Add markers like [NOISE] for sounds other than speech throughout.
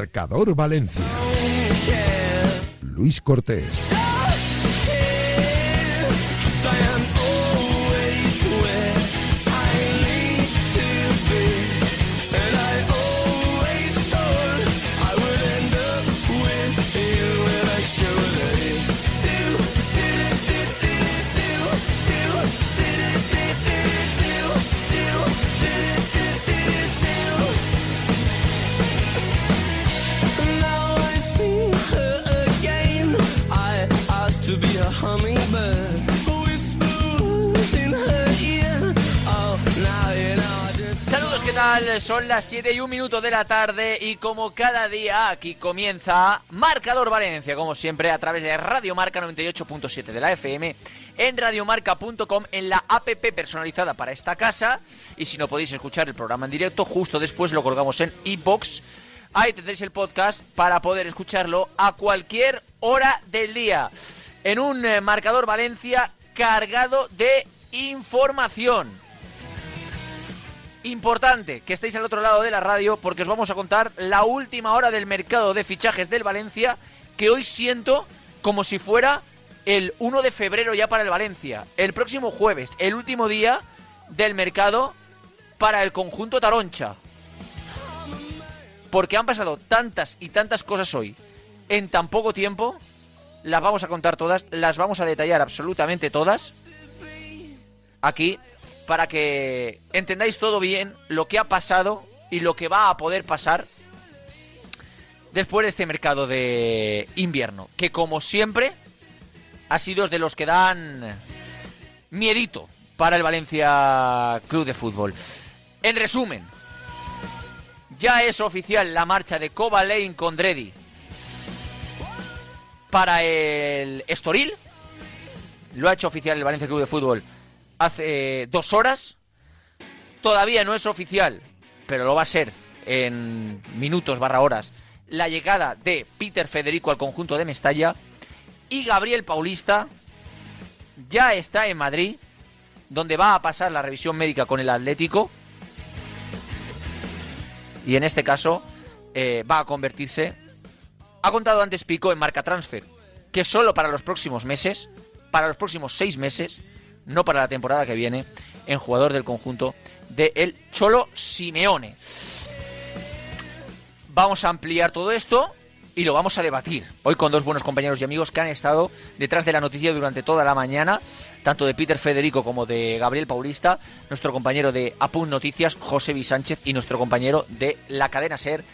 Marcador Valencia. Luis Cortés. Tal? Son las 7 y un minuto de la tarde y como cada día aquí comienza Marcador Valencia, como siempre a través de Radio Marca 98.7 de la FM, en radiomarca.com, en la APP personalizada para esta casa y si no podéis escuchar el programa en directo, justo después lo colgamos en iBox. Ahí tendréis el podcast para poder escucharlo a cualquier hora del día en un eh, marcador Valencia cargado de información. Importante que estéis al otro lado de la radio porque os vamos a contar la última hora del mercado de fichajes del Valencia que hoy siento como si fuera el 1 de febrero ya para el Valencia. El próximo jueves, el último día del mercado para el conjunto Taroncha. Porque han pasado tantas y tantas cosas hoy en tan poco tiempo las vamos a contar todas, las vamos a detallar absolutamente todas aquí para que entendáis todo bien lo que ha pasado y lo que va a poder pasar después de este mercado de invierno, que como siempre ha sido de los que dan miedito para el Valencia Club de Fútbol. En resumen, ya es oficial la marcha de Lane con Dredi para el Estoril. Lo ha hecho oficial el Valencia Club de Fútbol hace dos horas. Todavía no es oficial, pero lo va a ser en minutos barra horas. La llegada de Peter Federico al conjunto de Mestalla y Gabriel Paulista ya está en Madrid, donde va a pasar la revisión médica con el Atlético. Y en este caso eh, va a convertirse ha contado antes Pico en marca transfer, que solo para los próximos meses, para los próximos seis meses, no para la temporada que viene, en jugador del conjunto de el Cholo Simeone. Vamos a ampliar todo esto y lo vamos a debatir hoy con dos buenos compañeros y amigos que han estado detrás de la noticia durante toda la mañana, tanto de Peter Federico como de Gabriel Paulista, nuestro compañero de Apun Noticias, José V. Sánchez, y nuestro compañero de la cadena Ser,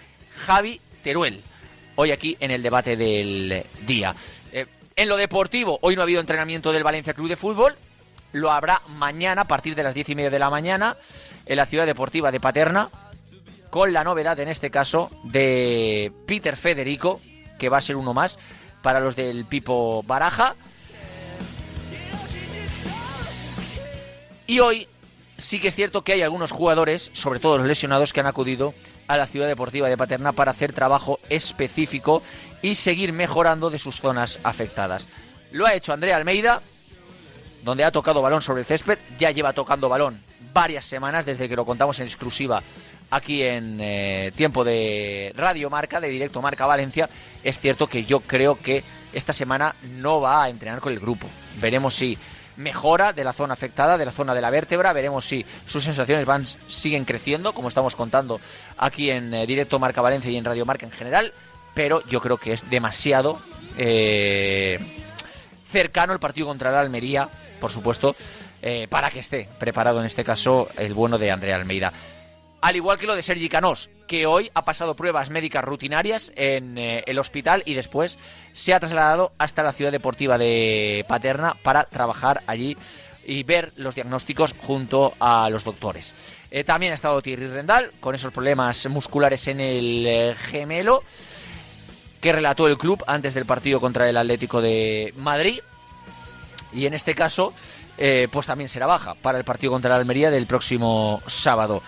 Javi Teruel hoy aquí en el debate del día. Eh, en lo deportivo, hoy no ha habido entrenamiento del Valencia Club de Fútbol. Lo habrá mañana a partir de las diez y media de la mañana en la ciudad deportiva de Paterna, con la novedad en este caso de Peter Federico, que va a ser uno más para los del Pipo Baraja. Y hoy sí que es cierto que hay algunos jugadores, sobre todo los lesionados, que han acudido a la ciudad deportiva de Paterna para hacer trabajo específico y seguir mejorando de sus zonas afectadas. Lo ha hecho Andrea Almeida, donde ha tocado balón sobre el césped, ya lleva tocando balón varias semanas desde que lo contamos en exclusiva aquí en eh, tiempo de Radio Marca, de Directo Marca Valencia. Es cierto que yo creo que esta semana no va a entrenar con el grupo. Veremos si mejora de la zona afectada, de la zona de la vértebra. Veremos si sus sensaciones van siguen creciendo, como estamos contando aquí en eh, directo Marca Valencia y en Radio Marca en general. Pero yo creo que es demasiado eh, cercano el partido contra la Almería, por supuesto, eh, para que esté preparado en este caso el bueno de Andrea Almeida al igual que lo de Sergi Canós, que hoy ha pasado pruebas médicas rutinarias en eh, el hospital y después se ha trasladado hasta la ciudad deportiva de Paterna para trabajar allí y ver los diagnósticos junto a los doctores. Eh, también ha estado Thierry Rendal con esos problemas musculares en el gemelo que relató el club antes del partido contra el Atlético de Madrid. Y en este caso, pues también será baja para el partido contra la Almería del próximo sábado.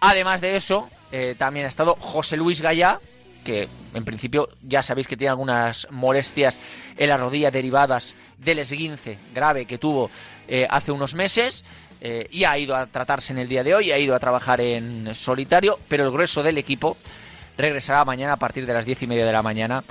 Además de eso, eh, también ha estado José Luis Gallá, que en principio ya sabéis que tiene algunas molestias en la rodilla derivadas del esguince grave que tuvo eh, hace unos meses. Eh, y ha ido a tratarse en el día de hoy, ha ido a trabajar en solitario, pero el grueso del equipo regresará mañana a partir de las diez y media de la mañana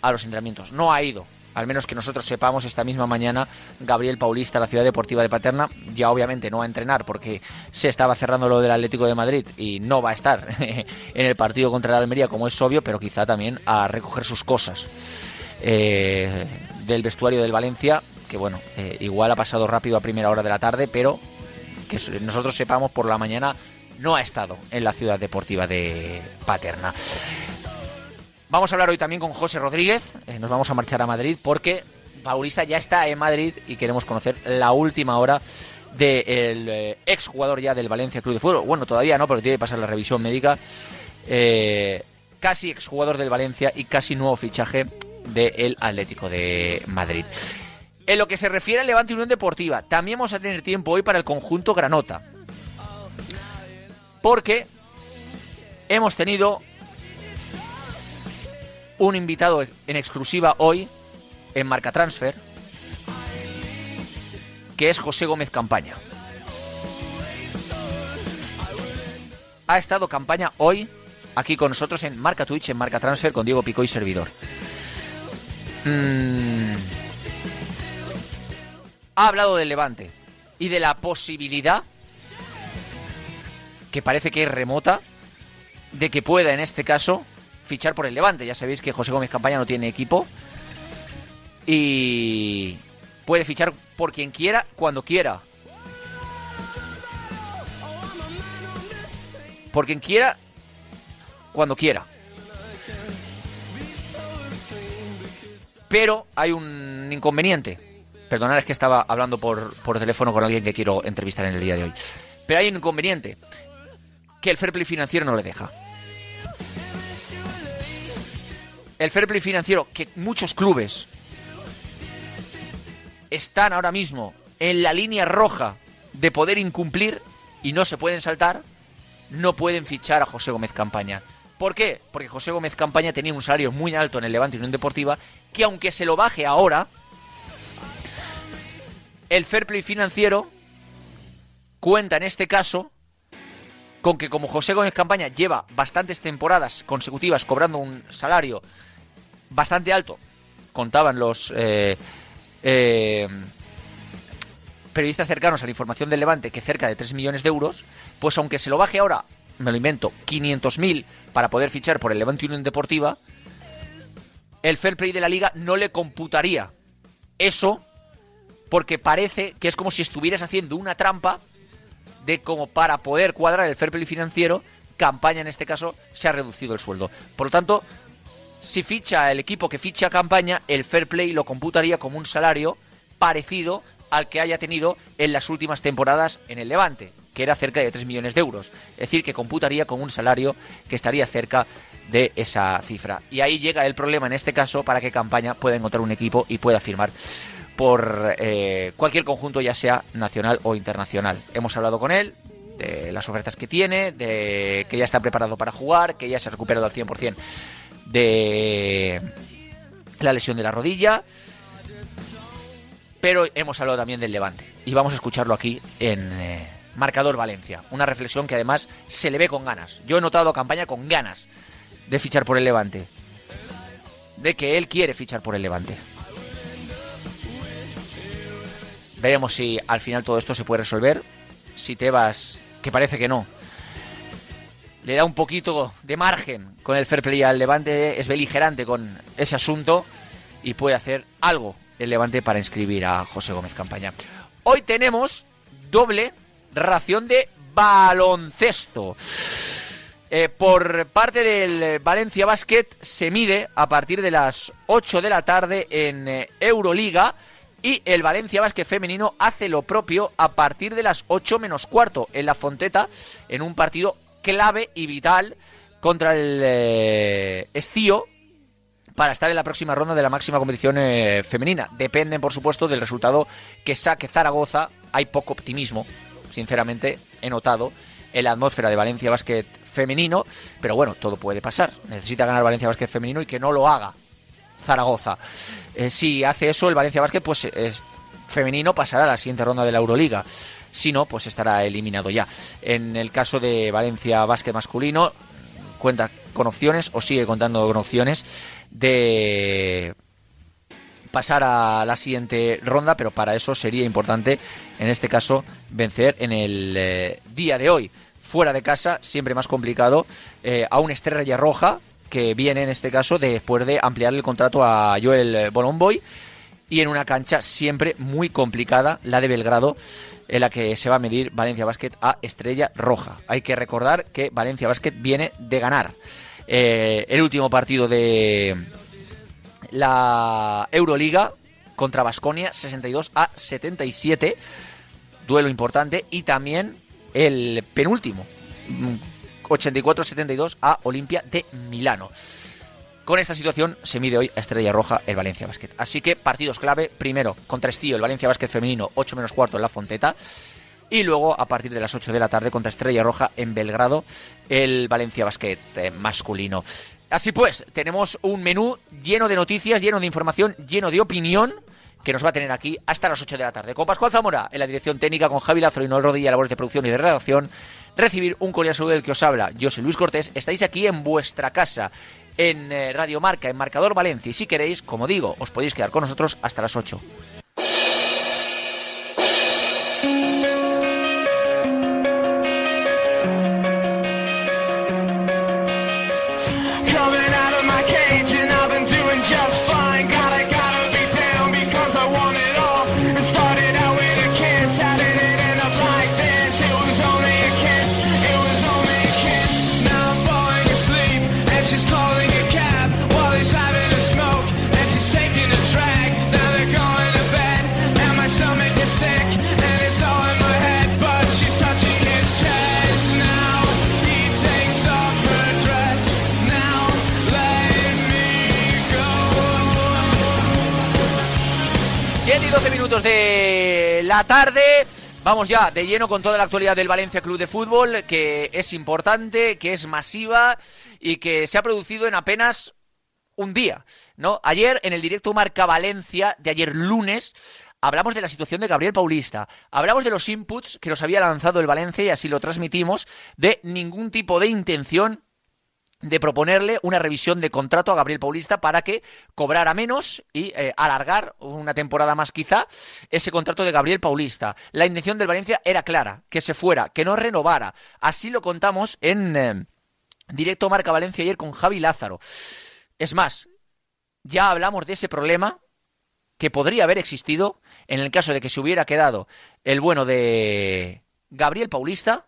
a los entrenamientos. No ha ido, al menos que nosotros sepamos, esta misma mañana Gabriel Paulista, la ciudad deportiva de Paterna, ya obviamente no va a entrenar porque se estaba cerrando lo del Atlético de Madrid y no va a estar [LAUGHS] en el partido contra la Almería, como es obvio, pero quizá también a recoger sus cosas eh, del vestuario del Valencia, que bueno, eh, igual ha pasado rápido a primera hora de la tarde, pero que nosotros sepamos por la mañana no ha estado en la ciudad deportiva de Paterna. Vamos a hablar hoy también con José Rodríguez. Eh, nos vamos a marchar a Madrid porque Paulista ya está en Madrid y queremos conocer la última hora del eh, ex jugador ya del Valencia Club de Fútbol. Bueno, todavía no, pero tiene que pasar la revisión médica. Eh, casi ex jugador del Valencia y casi nuevo fichaje del Atlético de Madrid. En lo que se refiere al Levante Unión Deportiva, también vamos a tener tiempo hoy para el conjunto Granota. Porque hemos tenido un invitado en exclusiva hoy en Marca Transfer, que es José Gómez Campaña. Ha estado campaña hoy aquí con nosotros en Marca Twitch, en Marca Transfer, con Diego Pico y servidor. Mm. Ha hablado del Levante y de la posibilidad, que parece que es remota, de que pueda en este caso fichar por el Levante. Ya sabéis que José Gómez Campaña no tiene equipo y puede fichar por quien quiera, cuando quiera. Por quien quiera, cuando quiera. Pero hay un inconveniente. Perdonad, es que estaba hablando por, por teléfono con alguien que quiero entrevistar en el día de hoy. Pero hay un inconveniente. Que el fair play financiero no le deja el fair play financiero que muchos clubes están ahora mismo en la línea roja de poder incumplir y no se pueden saltar, no pueden fichar a José Gómez Campaña. ¿Por qué? Porque José Gómez Campaña tenía un salario muy alto en el Levante Unión Deportiva que aunque se lo baje ahora, el fair play financiero cuenta en este caso con que como José Gómez Campaña lleva bastantes temporadas consecutivas cobrando un salario bastante alto, contaban los eh, eh, periodistas cercanos a la información del Levante que cerca de 3 millones de euros, pues aunque se lo baje ahora, me lo invento, 500.000 para poder fichar por el Levante Unión Deportiva, el fair play de la liga no le computaría eso porque parece que es como si estuvieras haciendo una trampa de como para poder cuadrar el fair play financiero, campaña en este caso, se ha reducido el sueldo. Por lo tanto, si ficha el equipo que ficha campaña, el fair play lo computaría como un salario parecido al que haya tenido en las últimas temporadas en el Levante, que era cerca de 3 millones de euros. Es decir, que computaría con un salario que estaría cerca de esa cifra. Y ahí llega el problema en este caso para que Campaña pueda encontrar un equipo y pueda firmar por eh, cualquier conjunto, ya sea nacional o internacional. Hemos hablado con él de las ofertas que tiene, de que ya está preparado para jugar, que ya se ha recuperado al 100% de la lesión de la rodilla. Pero hemos hablado también del Levante. Y vamos a escucharlo aquí en eh, Marcador Valencia. Una reflexión que además se le ve con ganas. Yo he notado campaña con ganas de fichar por el Levante. De que él quiere fichar por el Levante. Veremos si al final todo esto se puede resolver. Si te vas, que parece que no, le da un poquito de margen con el fair play al Levante, es beligerante con ese asunto y puede hacer algo el Levante para inscribir a José Gómez Campaña. Hoy tenemos doble ración de baloncesto. Eh, por parte del Valencia Basket se mide a partir de las 8 de la tarde en eh, Euroliga y el Valencia Basket femenino hace lo propio a partir de las 8 menos cuarto en la Fonteta en un partido clave y vital contra el eh, Estío para estar en la próxima ronda de la máxima competición eh, femenina. Dependen, por supuesto, del resultado que saque Zaragoza. Hay poco optimismo, sinceramente, he notado en la atmósfera de Valencia Basket femenino, pero bueno, todo puede pasar. Necesita ganar Valencia Basket femenino y que no lo haga Zaragoza. Eh, si hace eso, el Valencia Basket pues es femenino pasará a la siguiente ronda de la Euroliga. Si no, pues estará eliminado ya. En el caso de Valencia Básquet masculino, cuenta con opciones o sigue contando con opciones de pasar a la siguiente ronda, pero para eso sería importante, en este caso, vencer en el eh, día de hoy. Fuera de casa, siempre más complicado, eh, a una estrella roja que viene en este caso después de ampliar el contrato a Joel Bolomboy y en una cancha siempre muy complicada, la de Belgrado, en la que se va a medir Valencia Basket a Estrella Roja. Hay que recordar que Valencia Basket viene de ganar eh, el último partido de la Euroliga contra Basconia 62 a 77, duelo importante, y también el penúltimo 84-72 a Olimpia de Milano. Con esta situación se mide hoy a Estrella Roja el Valencia Basket. Así que partidos clave, primero contra Estío, el Valencia Basket femenino, 8 menos cuarto en la Fonteta. Y luego, a partir de las 8 de la tarde, contra Estrella Roja en Belgrado, el Valencia Basket eh, masculino. Así pues, tenemos un menú lleno de noticias, lleno de información, lleno de opinión que nos va a tener aquí hasta las 8 de la tarde. Con Pascual Zamora en la dirección técnica, con Javi Lázaro y Noel Rodilla, labores de producción y de redacción. Recibir un cordial saludo del que os habla. Yo soy Luis Cortés. Estáis aquí en vuestra casa en eh, Radio Marca, en Marcador Valencia. Y si queréis, como digo, os podéis quedar con nosotros hasta las 8. De la tarde. Vamos ya de lleno con toda la actualidad del Valencia Club de Fútbol, que es importante, que es masiva y que se ha producido en apenas un día, ¿no? Ayer en el directo Marca Valencia de ayer lunes hablamos de la situación de Gabriel Paulista, hablamos de los inputs que nos había lanzado el Valencia y así lo transmitimos, de ningún tipo de intención de proponerle una revisión de contrato a Gabriel Paulista para que cobrara menos y eh, alargar una temporada más quizá ese contrato de Gabriel Paulista. La intención del Valencia era clara, que se fuera, que no renovara. Así lo contamos en eh, directo Marca Valencia ayer con Javi Lázaro. Es más, ya hablamos de ese problema que podría haber existido en el caso de que se hubiera quedado el bueno de Gabriel Paulista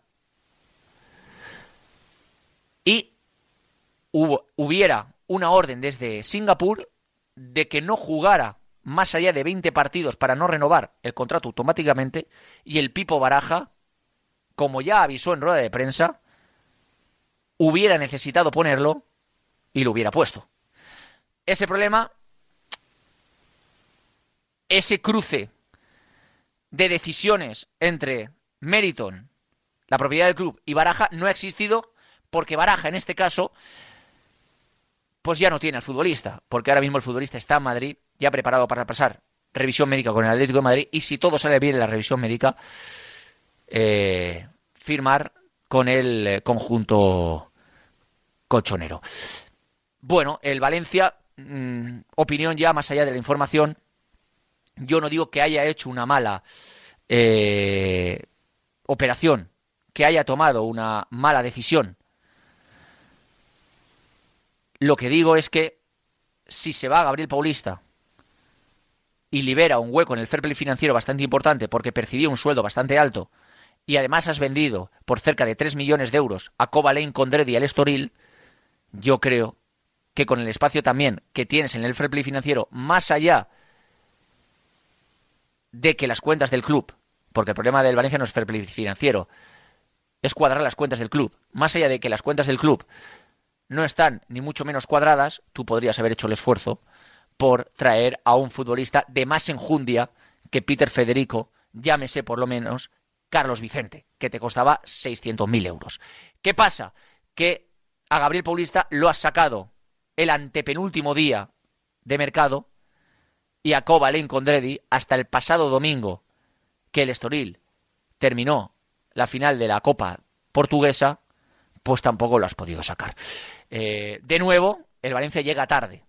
y hubiera una orden desde Singapur de que no jugara más allá de 20 partidos para no renovar el contrato automáticamente y el Pipo Baraja, como ya avisó en rueda de prensa, hubiera necesitado ponerlo y lo hubiera puesto. Ese problema, ese cruce de decisiones entre Meriton, la propiedad del club, y Baraja no ha existido porque Baraja, en este caso, pues ya no tiene al futbolista, porque ahora mismo el futbolista está en Madrid, ya preparado para pasar revisión médica con el Atlético de Madrid, y si todo sale bien en la revisión médica, eh, firmar con el eh, conjunto cochonero. Bueno, el Valencia, mm, opinión ya más allá de la información, yo no digo que haya hecho una mala eh, operación, que haya tomado una mala decisión lo que digo es que si se va Gabriel Paulista y libera un hueco en el fair play financiero bastante importante porque percibía un sueldo bastante alto y además has vendido por cerca de 3 millones de euros a Cobalain, Condredi y al Estoril, yo creo que con el espacio también que tienes en el fair play financiero, más allá de que las cuentas del club, porque el problema del Valencia no es fair play financiero, es cuadrar las cuentas del club, más allá de que las cuentas del club no están ni mucho menos cuadradas, tú podrías haber hecho el esfuerzo por traer a un futbolista de más enjundia que Peter Federico, llámese por lo menos Carlos Vicente, que te costaba 600.000 euros. ¿Qué pasa? Que a Gabriel Paulista lo has sacado el antepenúltimo día de mercado y a Len Condredi hasta el pasado domingo que el Estoril terminó la final de la Copa Portuguesa pues tampoco lo has podido sacar. Eh, de nuevo, el Valencia llega tarde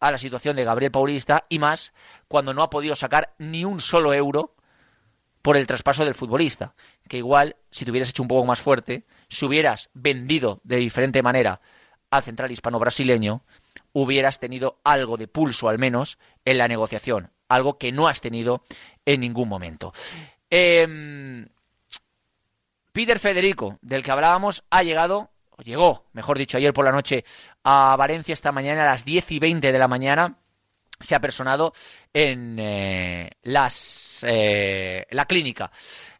a la situación de Gabriel Paulista y más cuando no ha podido sacar ni un solo euro por el traspaso del futbolista. Que igual, si te hubieras hecho un poco más fuerte, si hubieras vendido de diferente manera al central hispano-brasileño, hubieras tenido algo de pulso al menos en la negociación, algo que no has tenido en ningún momento. Em, Peter Federico, del que hablábamos, ha llegado, llegó, mejor dicho, ayer por la noche a Valencia esta mañana a las 10 y 20 de la mañana. Se ha personado en eh, las, eh, la clínica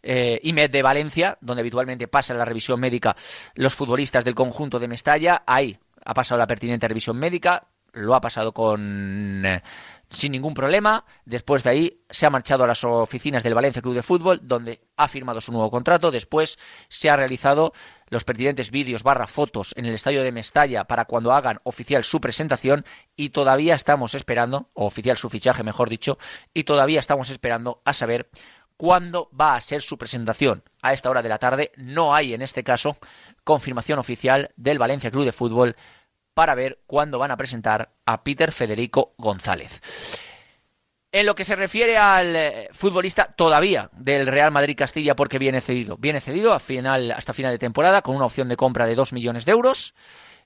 eh, IMED de Valencia, donde habitualmente pasan la revisión médica los futbolistas del conjunto de Mestalla. Ahí ha pasado la pertinente revisión médica, lo ha pasado con eh, sin ningún problema. Después de ahí se ha marchado a las oficinas del Valencia Club de Fútbol, donde ha firmado su nuevo contrato. Después se ha realizado los pertinentes vídeos barra fotos en el estadio de Mestalla para cuando hagan oficial su presentación y todavía estamos esperando, o oficial su fichaje mejor dicho, y todavía estamos esperando a saber cuándo va a ser su presentación. A esta hora de la tarde no hay en este caso confirmación oficial del Valencia Club de Fútbol para ver cuándo van a presentar a Peter Federico González. En lo que se refiere al eh, futbolista todavía del Real Madrid Castilla porque viene cedido. Viene cedido a final, hasta final de temporada con una opción de compra de 2 millones de euros.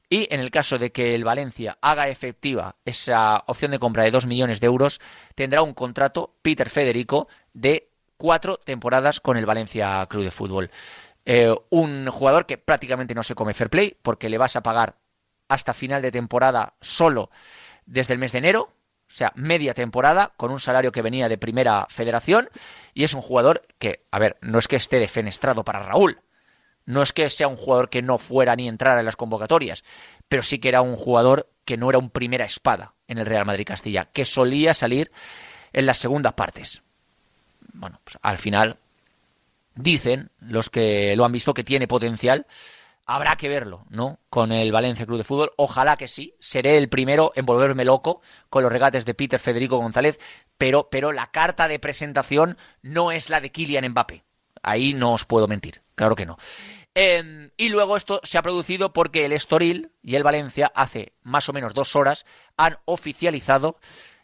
Y en el caso de que el Valencia haga efectiva esa opción de compra de 2 millones de euros, tendrá un contrato, Peter Federico, de cuatro temporadas con el Valencia Club de Fútbol. Eh, un jugador que prácticamente no se come fair play porque le vas a pagar hasta final de temporada solo desde el mes de enero, o sea, media temporada, con un salario que venía de primera federación, y es un jugador que, a ver, no es que esté defenestrado para Raúl, no es que sea un jugador que no fuera ni entrar en las convocatorias, pero sí que era un jugador que no era un primera espada en el Real Madrid Castilla, que solía salir en las segundas partes. Bueno, pues al final dicen los que lo han visto que tiene potencial, Habrá que verlo, ¿no? Con el Valencia Club de Fútbol. Ojalá que sí. Seré el primero en volverme loco con los regates de Peter Federico González, pero, pero la carta de presentación no es la de Kylian Mbappé. Ahí no os puedo mentir, claro que no. Em, y luego esto se ha producido porque el Estoril y el Valencia hace más o menos dos horas han oficializado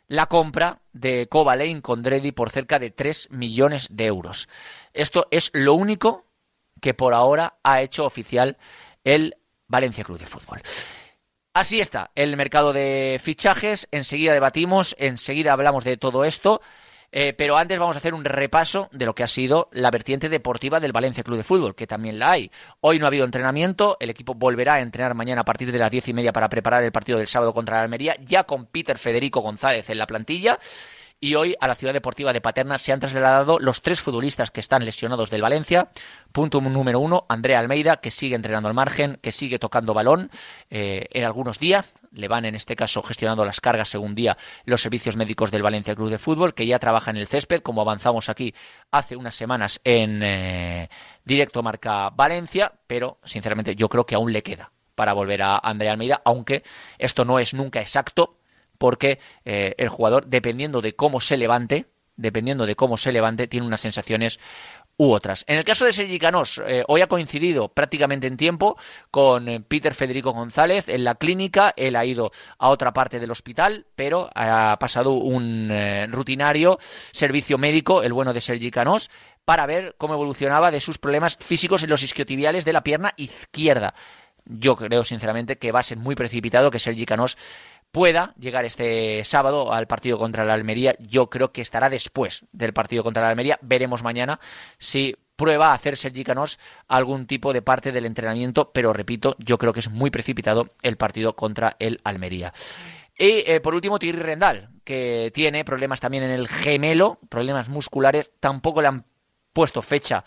la compra de Cobalein con Dredi por cerca de 3 millones de euros. Esto es lo único que por ahora ha hecho oficial el Valencia Club de Fútbol. Así está el mercado de fichajes. Enseguida debatimos, enseguida hablamos de todo esto. Eh, pero antes vamos a hacer un repaso de lo que ha sido la vertiente deportiva del Valencia Club de Fútbol, que también la hay. Hoy no ha habido entrenamiento, el equipo volverá a entrenar mañana a partir de las diez y media para preparar el partido del sábado contra la Almería, ya con Peter Federico González en la plantilla y hoy a la ciudad deportiva de Paterna se han trasladado los tres futbolistas que están lesionados del Valencia. Punto número uno, Andrea Almeida, que sigue entrenando al margen, que sigue tocando balón eh, en algunos días. Le van en este caso gestionando las cargas según día los servicios médicos del Valencia Club de Fútbol, que ya trabaja en el césped, como avanzamos aquí hace unas semanas en eh, directo marca Valencia, pero sinceramente yo creo que aún le queda para volver a Andrea Almeida, aunque esto no es nunca exacto, porque eh, el jugador, dependiendo de cómo se levante, dependiendo de cómo se levante, tiene unas sensaciones u otras. En el caso de Sergi Canós, eh, hoy ha coincidido prácticamente en tiempo con eh, Peter Federico González en la clínica. Él ha ido a otra parte del hospital, pero ha pasado un rutinario servicio médico, el bueno de Sergi Canós, para ver cómo evolucionaba de sus problemas físicos en los isquiotibiales de la pierna izquierda. Yo creo sinceramente que va a ser muy precipitado que Sergi Canós pueda llegar este sábado al partido contra la Almería. Yo creo que estará después del partido contra la Almería. Veremos mañana si prueba a hacer Sergi Canós algún tipo de parte del entrenamiento, pero repito, yo creo que es muy precipitado el partido contra el Almería. Y eh, por último, Thierry Rendal, que tiene problemas también en el gemelo, problemas musculares, tampoco le han puesto fecha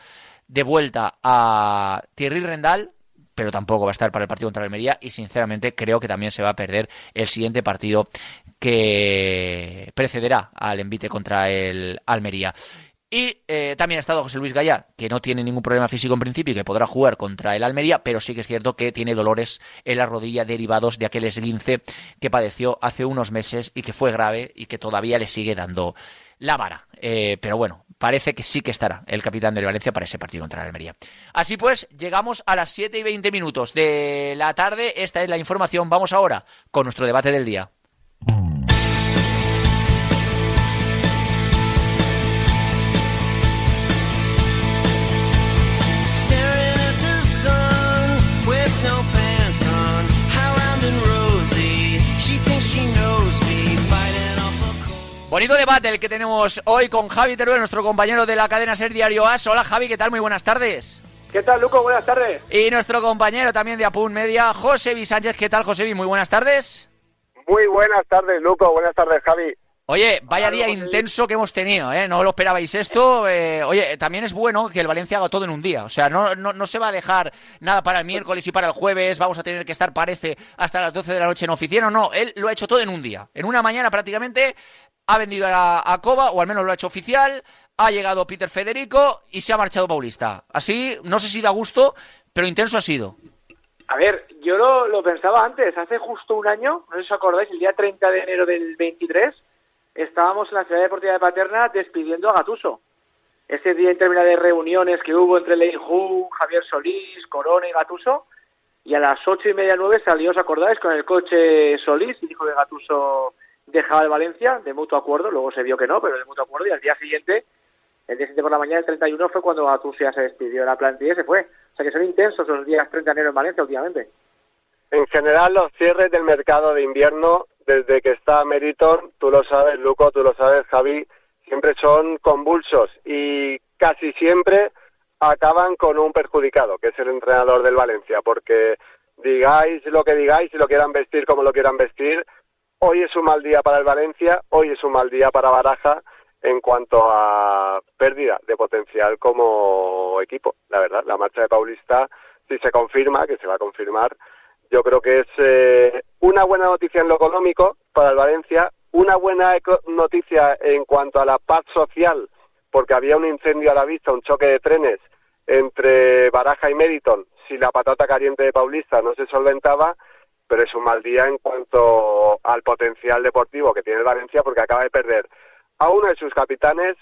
de vuelta a Thierry Rendal, pero tampoco va a estar para el partido contra Almería y sinceramente creo que también se va a perder el siguiente partido que precederá al envite contra el Almería. Y eh, también ha estado José Luis Gallá, que no tiene ningún problema físico en principio y que podrá jugar contra el Almería, pero sí que es cierto que tiene dolores en la rodilla derivados de aquel esguince que padeció hace unos meses y que fue grave y que todavía le sigue dando la vara. Eh, pero bueno, parece que sí que estará el capitán del Valencia para ese partido contra el Almería. Así pues, llegamos a las 7 y 20 minutos de la tarde. Esta es la información. Vamos ahora con nuestro debate del día. Bonito debate el que tenemos hoy con Javi Teruel, nuestro compañero de la cadena Ser Diario As. Hola Javi, ¿qué tal? Muy buenas tardes. ¿Qué tal, Luco? Buenas tardes. Y nuestro compañero también de Apun Media, José Sánchez. ¿Qué tal, José Muy buenas tardes. Muy buenas tardes, Luco. Buenas tardes, Javi. Oye, vaya día intenso que hemos tenido, ¿eh? No lo esperabais esto. Eh, oye, también es bueno que el Valencia haga todo en un día. O sea, no, no, no, se va a dejar nada para el miércoles y para el jueves. Vamos a tener que estar, parece, hasta las 12 de la noche en oficina. No, él lo ha hecho todo en un día. En una mañana prácticamente ha vendido a, a Coba, o al menos lo ha hecho oficial, ha llegado Peter Federico y se ha marchado Paulista. Así, no sé si da gusto, pero intenso ha sido. A ver, yo lo, pensaba antes, hace justo un año, no sé si os acordáis, el día 30 de enero del 23, estábamos en la Ciudad Deportiva de Paterna despidiendo a Gatuso. Ese día interminable de reuniones que hubo entre Leiju, Javier Solís, Corona y Gatuso, y a las ocho y media nueve salió, ¿os acordáis?, con el coche Solís y dijo que Gatuso dejaba el Valencia de mutuo acuerdo, luego se vio que no, pero de mutuo acuerdo, y al día siguiente, el día siguiente por la mañana, el 31, fue cuando Atusia se despidió de la plantilla y se fue. O sea que son intensos los días 30 de enero en Valencia últimamente. En general, los cierres del mercado de invierno, desde que está Meriton, tú lo sabes, Luco, tú lo sabes, Javi, siempre son convulsos y casi siempre acaban con un perjudicado, que es el entrenador del Valencia, porque digáis lo que digáis y lo quieran vestir como lo quieran vestir, Hoy es un mal día para el Valencia, hoy es un mal día para Baraja en cuanto a pérdida de potencial como equipo. La verdad, la marcha de Paulista, si se confirma, que se va a confirmar, yo creo que es eh, una buena noticia en lo económico para el Valencia, una buena noticia en cuanto a la paz social, porque había un incendio a la vista, un choque de trenes entre Baraja y Meriton. Si la patata caliente de Paulista no se solventaba, pero es un mal día en cuanto al potencial deportivo que tiene el Valencia porque acaba de perder a uno de sus capitanes,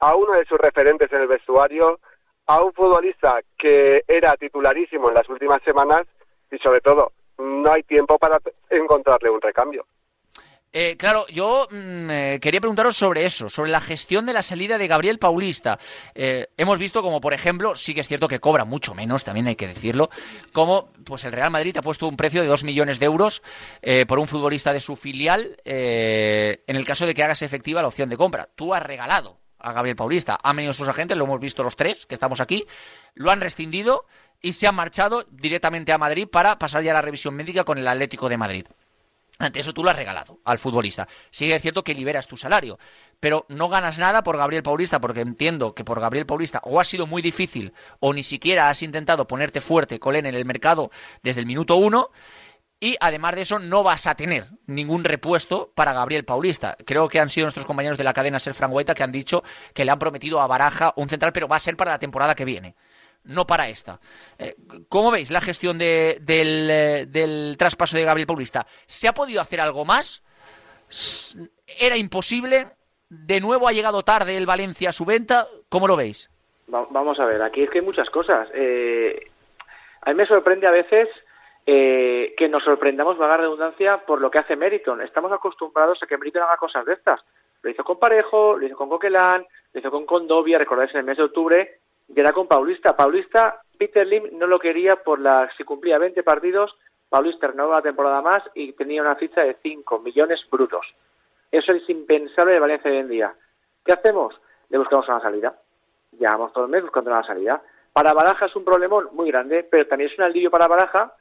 a uno de sus referentes en el vestuario, a un futbolista que era titularísimo en las últimas semanas y sobre todo no hay tiempo para encontrarle un recambio. Eh, claro, yo mm, eh, quería preguntaros sobre eso, sobre la gestión de la salida de Gabriel Paulista. Eh, hemos visto como, por ejemplo, sí que es cierto que cobra mucho menos, también hay que decirlo, como pues el Real Madrid ha puesto un precio de 2 millones de euros por un futbolista de su filial en el caso de que hagas efectiva la opción de compra. Tú has regalado a Gabriel Paulista, han venido sus agentes, lo hemos visto los tres que estamos aquí, lo han rescindido y se han marchado directamente a Madrid para pasar ya la revisión médica con el Atlético de Madrid. Ante eso tú lo has regalado al futbolista. Sí es cierto que liberas tu salario, pero no ganas nada por Gabriel Paulista, porque entiendo que por Gabriel Paulista o ha sido muy difícil o ni siquiera has intentado ponerte fuerte, Colén, en el mercado desde el minuto uno. Y además de eso, no vas a tener ningún repuesto para Gabriel Paulista. Creo que han sido nuestros compañeros de la cadena Ser Frangueta que han dicho que le han prometido a Baraja un central, pero va a ser para la temporada que viene no para esta. Eh, ¿Cómo veis la gestión de, eh, del, traspaso de Gabriel Paulista? ¿Se ha podido hacer algo más? ¿Era imposible? ¿De nuevo ha llegado tarde el Valencia a su venta? ¿Cómo lo veis? vamos a ver, aquí es que hay muchas cosas. Eh, a mí me sorprende a veces que nos sorprendamos, vaga redundancia, por lo que hace Meriton. Estamos acostumbrados a que Meriton haga cosas de estas. Lo hizo con Parejo, lo hizo con Coquelán, lo hizo con Condovia, recordáis en el mes de octubre, y era con Paulista. Paulista, Peter Lim no lo quería por la si cumplía 20 partidos, Paulista renovó la temporada más y tenía una ficha de 5 millones brutos. Eso es impensable de Valencia hoy en día. ¿Qué hacemos? Le buscamos una salida. Llevamos todo el mes buscando una salida. Para Baraja es un problemón muy grande, pero también es un alivio para Baraja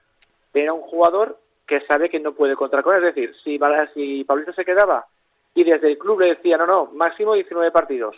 tener a un jugador que sabe que no puede contra con él. Es decir, si, si Paulista se quedaba y desde el club le decía, no, no, máximo 19 partidos,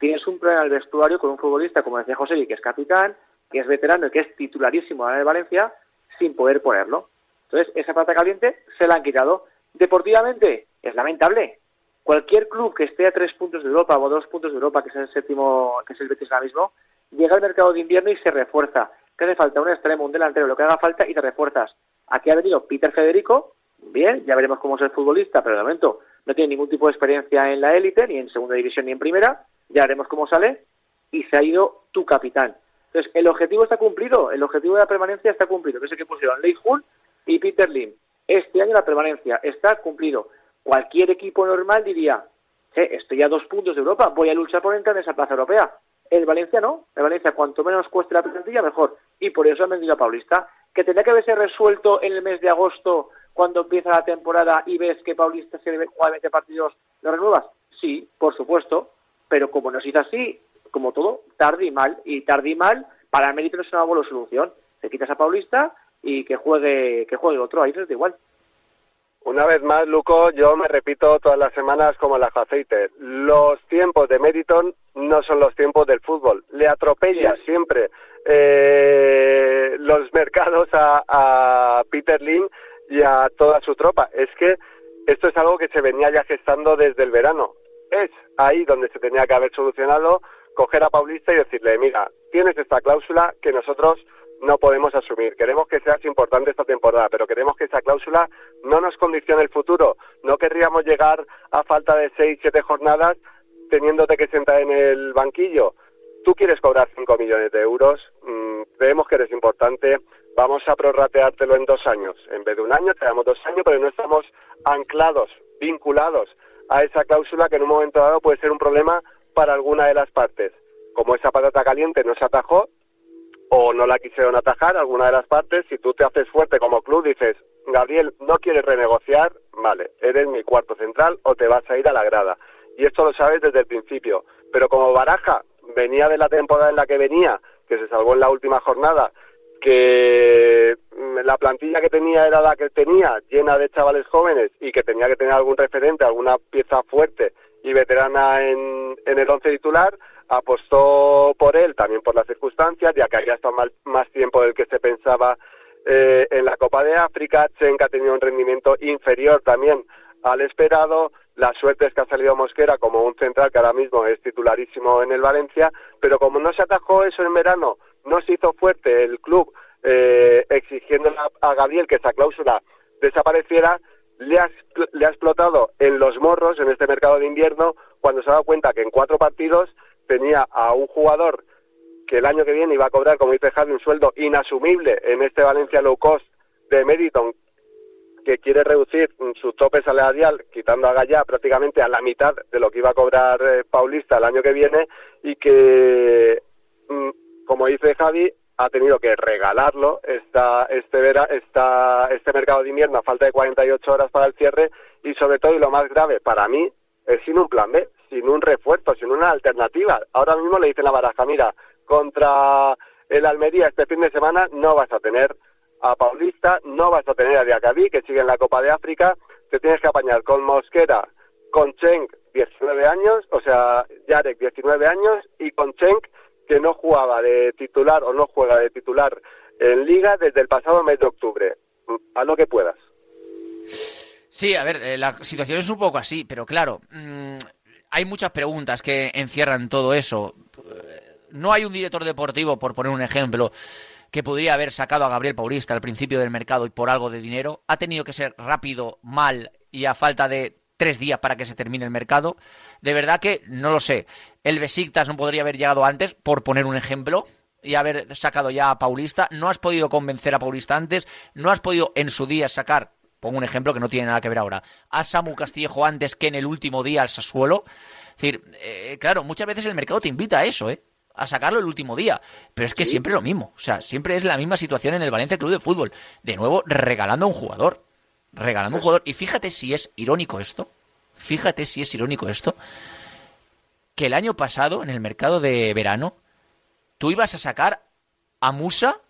tienes un problema en el vestuario con un futbolista, como decía José, que es capitán, que es veterano y que es titularísimo en el Valencia, sin poder ponerlo. Entonces, esa plata caliente se la han quitado. Deportivamente, es lamentable. Cualquier club que esté a tres puntos de Europa o dos puntos de Europa, que es el séptimo, que es el Betis ahora mismo, llega al mercado de invierno y se refuerza. ¿Qué hace falta? Un extremo, un delantero, lo que haga falta y te refuerzas. Aquí ha venido Peter Federico, bien, ya veremos cómo es el futbolista, pero de momento no tiene ningún tipo de experiencia en la élite, ni en segunda división ni en primera, ya haremos cómo sale, y se ha ido tu capitán. Entonces, el objetivo está cumplido, el objetivo de la permanencia está cumplido, que es el que pusieron Lei Jun y Peter Lim. Este año la permanencia está cumplido. Cualquier equipo normal diría, eh, estoy a dos puntos de Europa, voy a luchar por entrar en esa plaza europea. El Valencia no, el Valencia cuanto menos cueste la plantilla mejor. Y por eso han vendido a Paulista. Que tenía que haberse resuelto en el mes de agosto cuando empieza la temporada y ves que Paulista se juega 20 partidos, ¿lo renuevas? Sí, por supuesto, pero como no se hizo así, como todo, tarde y mal, y tarde y mal, para el mérito no es una buena solución. Te quitas a Paulista y que juegue, que juegue otro, ahí es igual. Una vez más, Luco, yo me repito todas las semanas como el aceite. Los tiempos de Meriton no son los tiempos del fútbol. Le atropella siempre eh, los mercados a, a Peter Lin y a toda su tropa. Es que esto es algo que se venía ya gestando desde el verano. Es ahí donde se tenía que haber solucionado, coger a Paulista y decirle, mira, tienes esta cláusula que nosotros no podemos asumir. Queremos que seas importante esta temporada, pero queremos que esa cláusula no nos condicione el futuro. No querríamos llegar a falta de seis, siete jornadas teniéndote que sentar en el banquillo. Tú quieres cobrar cinco millones de euros, mm, creemos que eres importante, vamos a prorrateártelo en dos años. En vez de un año, te damos dos años, pero no estamos anclados, vinculados a esa cláusula que en un momento dado puede ser un problema para alguna de las partes. Como esa patata caliente no se atajó, o no la quisieron atajar alguna de las partes, si tú te haces fuerte como club, dices, Gabriel, no quieres renegociar, vale, eres mi cuarto central o te vas a ir a la grada. Y esto lo sabes desde el principio. Pero como Baraja venía de la temporada en la que venía, que se salvó en la última jornada, que mm, la plantilla que tenía era la que tenía, llena de chavales jóvenes y que tenía que tener algún referente, alguna pieza fuerte y veterana en, en el once titular, apostó por él también por las circunstancias, ya que había estado más tiempo del que se pensaba eh, en la Copa de África. Chenk ha tenido un rendimiento inferior también al esperado. La suerte es que ha salido Mosquera como un central que ahora mismo es titularísimo en el Valencia, pero como no se atajó eso en verano, no se hizo fuerte el club eh, exigiendo a Gabriel que esa cláusula desapareciera, le ha, le ha explotado en los morros en este mercado de invierno cuando se ha dado cuenta que en cuatro partidos tenía a un jugador que el año que viene iba a cobrar, como dice Javi, un sueldo inasumible en este Valencia low cost de Meriton, que quiere reducir su tope salarial, quitando a Gallá prácticamente a la mitad de lo que iba a cobrar eh, Paulista el año que viene, y que, mm, como dice Javi, ha tenido que regalarlo esta, este, vera, esta, este mercado de invierno a falta de 48 horas para el cierre, y sobre todo, y lo más grave para mí, es sin un plan B sin un refuerzo, sin una alternativa. Ahora mismo le dicen la baraja, mira, contra el Almería este fin de semana no vas a tener a Paulista, no vas a tener a Diacabí, que sigue en la Copa de África, te tienes que apañar con Mosquera, con Cheng, 19 años, o sea, Yarek, 19 años, y con Cheng, que no jugaba de titular o no juega de titular en Liga desde el pasado mes de octubre. A lo que puedas. Sí, a ver, eh, la situación es un poco así, pero claro, mm, hay muchas preguntas que encierran todo eso. No hay un director deportivo, por poner un ejemplo, que podría haber sacado a Gabriel Paulista al principio del mercado y por algo de dinero. Ha tenido que ser rápido, mal y a falta de tres días para que se termine el mercado. De verdad que no lo sé. El Besiktas no podría haber llegado antes, por poner un ejemplo, y haber sacado ya a Paulista. No has podido convencer a Paulista antes, no has podido en su día sacar pongo un ejemplo que no tiene nada que ver ahora, a Samu Castillejo antes que en el último día al Sassuolo. Es decir, eh, claro, muchas veces el mercado te invita a eso, ¿eh? A sacarlo el último día. Pero es que siempre lo mismo. O sea, siempre es la misma situación en el Valencia Club de Fútbol. De nuevo, regalando a un jugador. Regalando un jugador. Y fíjate si es irónico esto. Fíjate si es irónico esto. Que el año pasado, en el mercado de verano, tú ibas a sacar a Musa,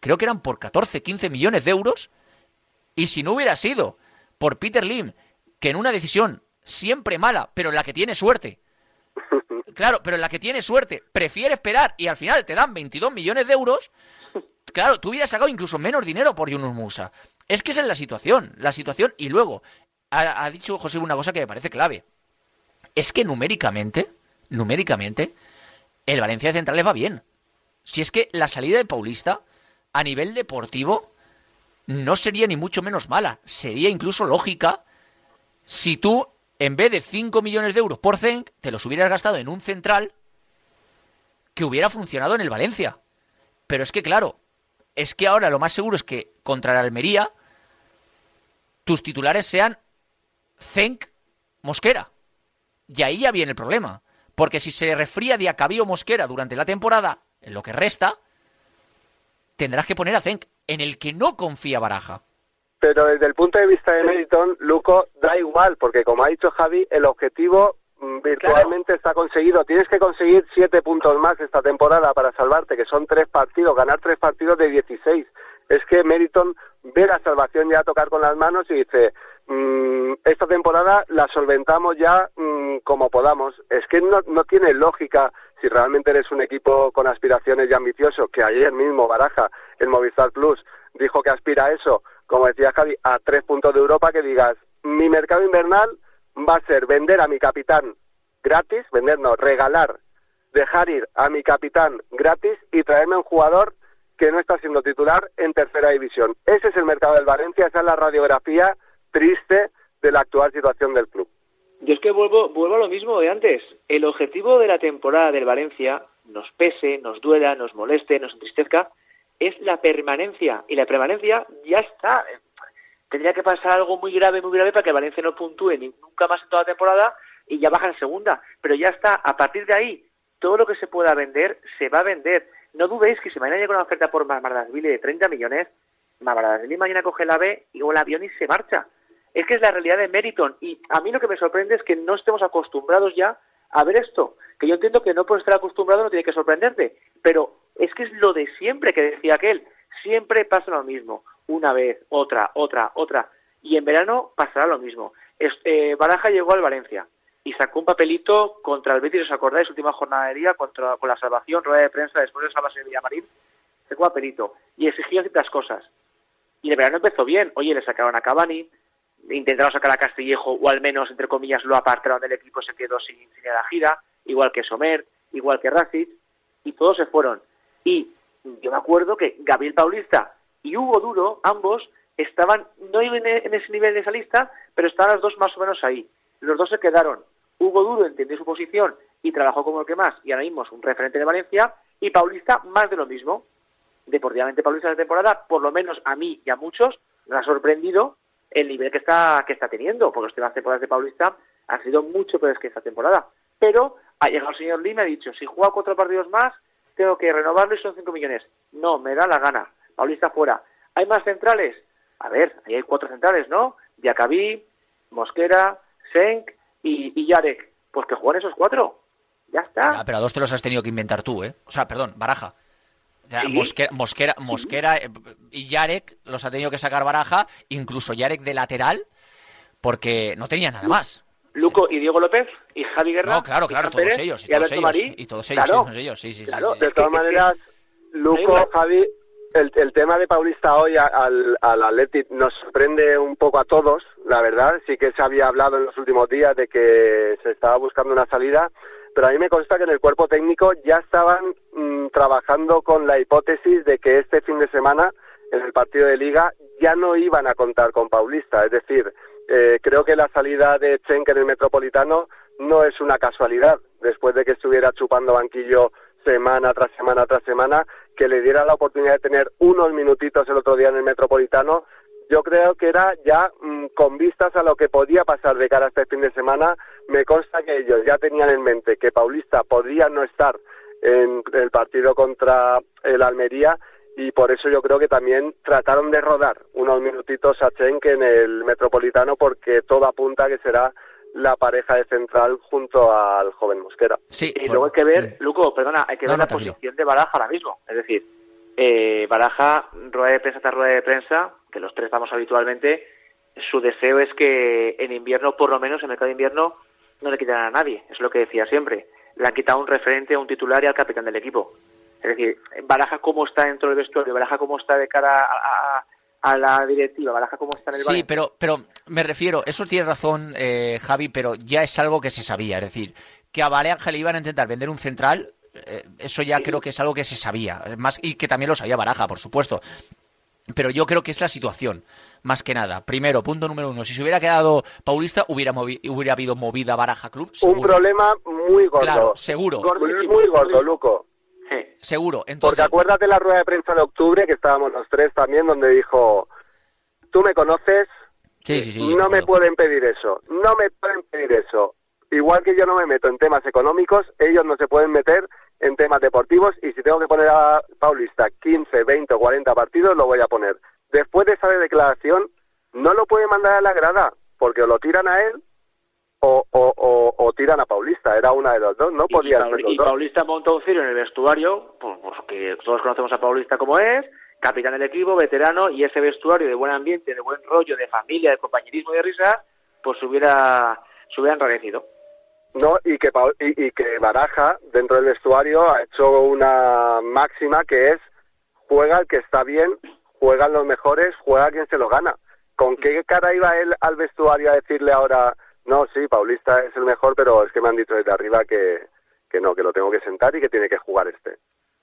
creo que eran por 14, 15 millones de euros, y si no hubiera sido por Peter Lim, que en una decisión siempre mala, pero en la que tiene suerte, claro, pero en la que tiene suerte, prefiere esperar y al final te dan 22 millones de euros, claro, tú hubieras sacado incluso menos dinero por Yunus Musa. Es que esa es la situación, la situación. Y luego, ha, dicho José una cosa que me parece clave. Es que numéricamente, numéricamente, el Valencia de Centrales va bien. Si es que la salida de Paulista, a nivel deportivo, no sería ni mucho menos mala, sería incluso lógica si tú en vez de 5 millones de euros por Zenk, te los hubieras gastado en un central que hubiera funcionado en el Valencia. Pero es que, claro, es que ahora lo más seguro es que contra el Almería tus titulares sean Zenk Mosquera. Y ahí ya viene el problema. Porque si se refría de Acabío Mosquera durante la temporada, en lo que resta, tendrás que poner a Zenk, en el que no confía Baraja. Pero desde el punto de vista de Meriton, Luco, da igual, porque como ha dicho Javi, el objetivo mm, virtualmente está conseguido. Tienes que conseguir siete puntos más esta temporada para salvarte, que son tres partidos, ganar tres partidos de 16. Es que Meriton ve la salvación ya tocar con las manos y dice, mm, esta temporada la solventamos ya mm, como podamos. Es que no, no tiene lógica si realmente eres un equipo con aspiraciones y ambicioso, que ayer mismo Baraja, el Movistar Plus, dijo que aspira a eso, como decía Javi, a tres puntos de Europa, que digas, mi mercado invernal va a ser vender a mi capitán gratis, vender no, regalar, dejar ir a mi capitán gratis y traerme un jugador que no está siendo titular en tercera división. Ese es el mercado del Valencia, esa es la radiografía triste de la actual situación del club. Yo es que vuelvo, vuelvo a lo mismo de antes. El objetivo de la temporada del Valencia, nos pese, nos duela, nos moleste, nos entristezca, es la permanencia. Y la permanencia ya está. Tendría que pasar algo muy grave, muy grave para que Valencia no puntúe nunca más en toda la temporada y ya baja en segunda. Pero ya está. A partir de ahí, todo lo que se pueda vender, se va a vender. No dudéis que si mañana llega una oferta por Mardasville de 30 millones, Mardasville mañana coge el AVE y el avión y se marcha es que es la realidad de Meriton. Y a mí lo que me sorprende es que no estemos acostumbrados ya a ver esto. Que yo entiendo que no por estar acostumbrado no tiene que sorprenderte, pero es que es lo de siempre que decía aquel. Siempre pasa lo mismo. Una vez, otra, otra, otra. Y en verano pasará lo mismo. Eh, Baraja llegó al Valencia y sacó un papelito contra el Betis, ¿os acordáis? Última jornada de día contra, con la salvación, rueda de prensa después de salvarse de Villamarín. Sacó un papelito y exigió ciertas cosas. Y el verano empezó bien. Oye, le sacaron a Cavani, intentaron sacar a Castillejo o al menos, entre comillas, lo apartaron del equipo, se quedó sin, sin la gira, igual que Somer, igual que Racic, y todos se fueron. Y yo me acuerdo que Gabriel Paulista y Hugo Duro, ambos, estaban, no en, en ese nivel de esa lista, pero estaban los dos más o menos ahí. Los dos se quedaron. Hugo Duro entendió su posición y trabajó como el que más, y ahora mismo un referente de Valencia, y Paulista más de lo mismo. Deportivamente Paulista de temporada, por lo menos a mí y a muchos, me ha sorprendido el nivel que está, que está teniendo, porque las temporadas de Paulista han sido mucho peores que esta temporada. Pero ha llegado el señor Lee y me ha dicho, si juega cuatro partidos más, tengo que renovarlo y son cinco millones. No, me da la gana. Paulista fuera. ¿Hay más centrales? A ver, ahí hay cuatro centrales, ¿no? Diacabí, Mosquera, Senk y, Yarek. Pues que jueguen esos cuatro. Ya está. pero a dos te los has tenido que inventar tú, ¿eh? O sea, perdón, Baraja. Mosquera, Mosquera, eh, y Yarek los ha tenido que sacar baraja, incluso Yarek de lateral, porque no tenía nada más. Luco y Diego López y Javi Guerra. No, claro, claro, todos ellos. Y, todos ellos, y todos ellos, sí, sí, sí, De todas maneras, Luco, Javi, el, el, tema de Paulista hoy al, al Athletic nos sorprende un poco a todos, la verdad. Sí que se había hablado en los últimos días de que se estaba buscando una salida pero a mí me consta que en el cuerpo técnico ya estaban mm, trabajando con la hipótesis de que este fin de semana, en el partido de liga, ya no iban a contar con Paulista. Es decir, eh, creo que la salida de Chenk en el Metropolitano no es una casualidad, después de que estuviera chupando banquillo semana tras semana tras semana, que le diera la oportunidad de tener unos minutitos el otro día en el Metropolitano yo creo que era ya mm, con vistas a lo que podía pasar de cara a este fin de semana, me consta que ellos ya tenían en mente que Paulista podría no estar en el partido contra el Almería y por eso yo creo que también trataron de rodar unos minutitos a Chenque en el Metropolitano porque todo apunta que será la pareja de central junto al joven Mosquera. Sí, y luego hay que ver, Luco, perdona, hay que ver la posición de Baraja ahora mismo. Es decir, eh, Baraja, rueda de prensa tras rueda de prensa, que los tres vamos habitualmente, su deseo es que en invierno, por lo menos en el mercado de invierno, no le quitaran a nadie. Es lo que decía siempre. Le han quitado un referente, un titular y al capitán del equipo. Es decir, baraja cómo está dentro del vestuario, baraja cómo está de cara a, la directiva, baraja cómo está en el Sí, pero, pero me refiero, eso tiene razón eh, Javi, pero ya es algo que se sabía. Es decir, que a Baraja le iban a intentar vender un central, eh, eso ya creo que es algo que se sabía. Más, y que también lo sabía Baraja, por supuesto. Pero yo creo que es la situación. más que nada. Primero, punto número uno, si se hubiera quedado Paulista, hubiera, hubiera habido movida Baraja Club. Un problema muy gordo. Claro, seguro. muy gordo, Luco. Seguro. Porque acuérdate la rueda de prensa de octubre, que estábamos los tres también, donde dijo, tú me conoces, sí, sí, sí, no me pueden pedir eso, no me pueden pedir eso. Igual que yo no me meto en temas económicos, ellos no se pueden meter en temas deportivos y si tengo que poner a Paulista 15, 20 o 40 partidos, lo voy a poner. Después de esa declaración, no lo puede mandar a la grada, porque o lo tiran a él o, o, o, tiran a Paulista, era una de los dos, no podía ser Y Paulista montó un en el vestuario, pues, porque todos conocemos a Paulista como es, capitán del equipo, veterano, y ese vestuario de buen ambiente, de buen rollo, de familia, de compañerismo y de risa, pues se hubiera, se hubiera enrarecido. No, y que, y, que Baraja, dentro del vestuario, ha hecho una máxima que es juega el que está bien, juegan los mejores, juega quien se lo gana. ¿Con qué cara iba él al vestuario a decirle ahora, no, sí, Paulista es el mejor, pero es que me han dicho desde arriba que, que no, que lo tengo que sentar y que tiene que jugar este?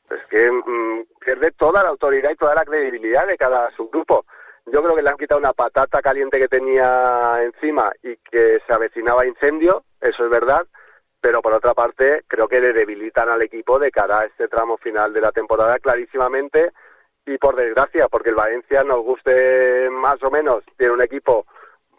Es que mm, pierde toda la autoridad y toda la credibilidad de cada subgrupo. Yo creo que le han quitado una patata caliente que tenía encima y que se avecinaba incendio, eso es verdad, pero por otra parte creo que le debilitan al equipo de cara a este tramo final de la temporada clarísimamente y por desgracia, porque el Valencia nos guste más o menos, tiene un equipo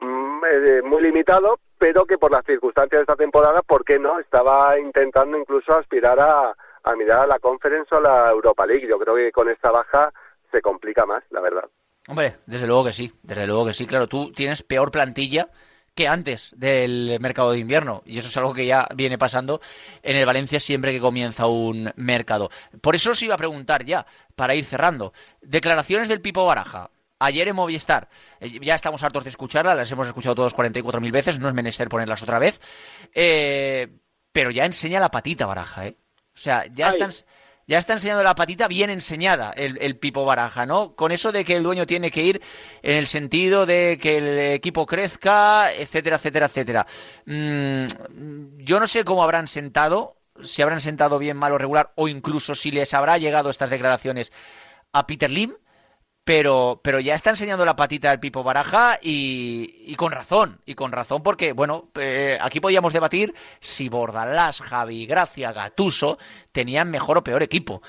mm, eh, muy limitado, pero que por las circunstancias de esta temporada, ¿por qué no? Estaba intentando incluso aspirar a, a mirar a la Conference o a la Europa League. Yo creo que con esta baja se complica más, la verdad. Hombre, desde luego que sí, desde luego que sí. Claro, tú tienes peor plantilla que antes del mercado de invierno. Y eso es algo que ya viene pasando en el Valencia siempre que comienza un mercado. Por eso os iba a preguntar ya, para ir cerrando. Declaraciones del Pipo Baraja. Ayer en Movistar, eh, ya estamos hartos de escucharlas, las hemos escuchado todos 44.000 veces, no es menester ponerlas otra vez. Eh, pero ya enseña la patita Baraja, ¿eh? O sea, ya están ya está enseñando la patita bien enseñada el, Pipo Baraja, ¿no? Con eso de que el dueño tiene que ir en el sentido de que el equipo crezca, etcétera, etcétera, etcétera. Mm, yo no sé cómo habrán sentado, si habrán sentado bien, mal o regular, o incluso si les habrá llegado estas declaraciones a Peter Lim, pero, pero ya está enseñando la patita del Pipo Baraja y, con razón, y con razón porque, bueno, eh, aquí podíamos debatir si Bordalás, Javi, Gracia, Gatuso tenían mejor o peor equipo.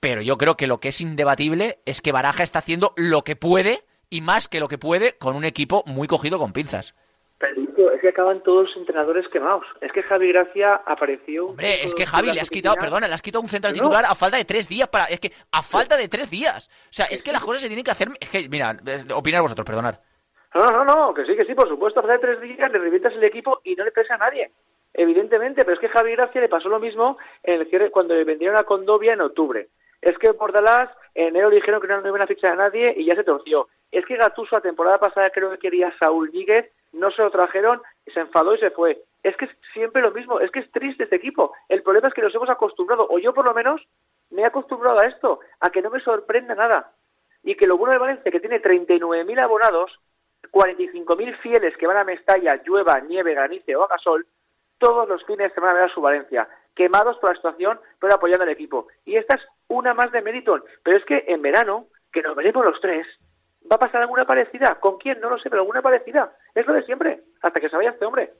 Pero yo creo que lo que es indebatible es que Baraja está haciendo lo que puede y más que lo que puede con un equipo muy cogido con pinzas es que acaban todos los entrenadores quemados. Es que Javi Gracia apareció. Hombre, es que Javi le has quitado, perdona, le has quitado un central titular a falta de tres días para. Es que a falta de tres días. O sea, es que las cosas se tienen que hacer. Es que, mira, opinar vosotros, perdonar. No, no, no, que sí, que sí, por supuesto, a falta de tres días le revientas el equipo y no le pesa a nadie. Evidentemente, pero es que Javi Gracia le pasó lo mismo en el cierre cuando le vendieron a Condovia en octubre. Es que por Dallas en enero dijeron que no, no iban a fichar a nadie y ya se torció. Es que Gatuso la temporada pasada creo que quería a Saúl Níguez no se lo trajeron se enfadó y se fue. Es que es siempre lo mismo, es que es triste este equipo. El problema es que nos hemos acostumbrado, o yo por lo menos me he acostumbrado a esto, a que no me sorprenda nada. Y que lo bueno de Valencia, que tiene 39.000 abonados, 45.000 fieles que van a Mestalla, llueva, nieve, granice o haga sol, todos los fines de semana ver a su Valencia, quemados por la situación, pero apoyando al equipo. Y esta es una más de Meriton. Pero es que en verano, que nos veremos los tres, ¿Va a pasar alguna parecida? ¿Con quién? No lo sé, pero alguna parecida. Es lo de siempre, hasta que se vaya este hombre.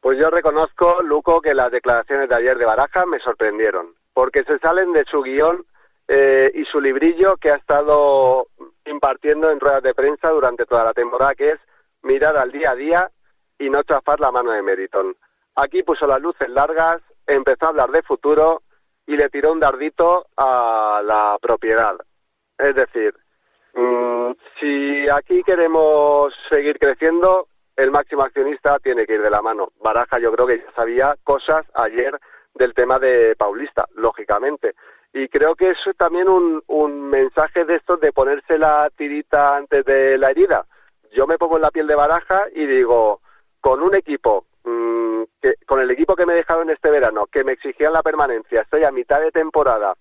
Pues yo reconozco, Luco, que las declaraciones de ayer de Baraja me sorprendieron, porque se salen de su guion eh, y su librillo que ha estado impartiendo en ruedas de prensa durante toda la temporada, que es mirar al día a día y no chafar la mano de Meriton. Aquí puso las luces largas, empezó a hablar de futuro y le tiró un dardito a la propiedad. Es decir, Mm, si aquí queremos seguir creciendo, el máximo accionista tiene que ir de la mano. Baraja yo creo que ya sabía cosas ayer del tema de Paulista, lógicamente. Y creo que es también un, mensaje de estos de ponerse la tirita antes de la herida. Yo me pongo en la piel de Baraja y digo, con un equipo, mm, que, con el equipo que me en este verano, que me exigían la permanencia, estoy a mitad de temporada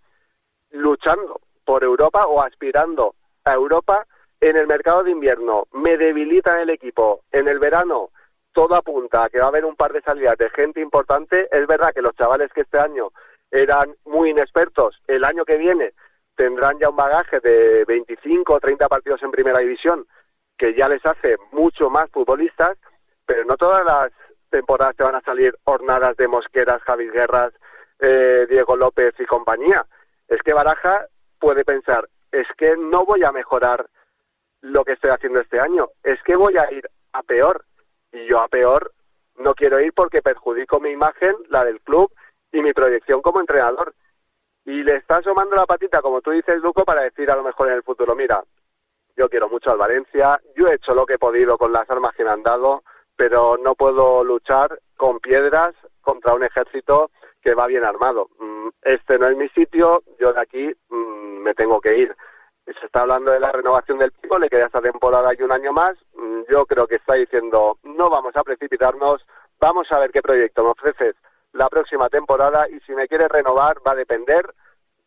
luchando por Europa o aspirando Europa en el mercado de invierno, me debilitan el equipo. En el verano, todo apunta a que va a haber un par de salidas de gente importante. Es verdad que los chavales que este año eran muy inexpertos, el año que viene tendrán ya un bagaje de 25 o 30 partidos en primera división que ya les hace mucho más futbolistas, pero no todas las temporadas te van a salir hornadas de Mosqueras, Javi Guerras, eh, Diego López y compañía. Es que Baraja puede pensar, es que no voy a mejorar lo que estoy haciendo este año, es que voy a ir a peor. Y yo a peor no quiero ir porque perjudico mi imagen, la del club y mi proyección como entrenador. Y le está asomando la patita, como tú dices, Luco, para decir a lo mejor en el futuro, mira, yo quiero mucho al Valencia, yo he hecho lo que he podido con las armas que me han dado, pero no puedo luchar con piedras contra un ejército que va bien armado. Mm, este no es mi sitio, yo de aquí mm, me tengo que ir. Se está hablando de la renovación del pico, le queda esta temporada y un año más. Mm, yo creo que está diciendo, no vamos a precipitarnos, vamos a ver qué proyecto me ofreces la próxima temporada y si me quieres renovar va a depender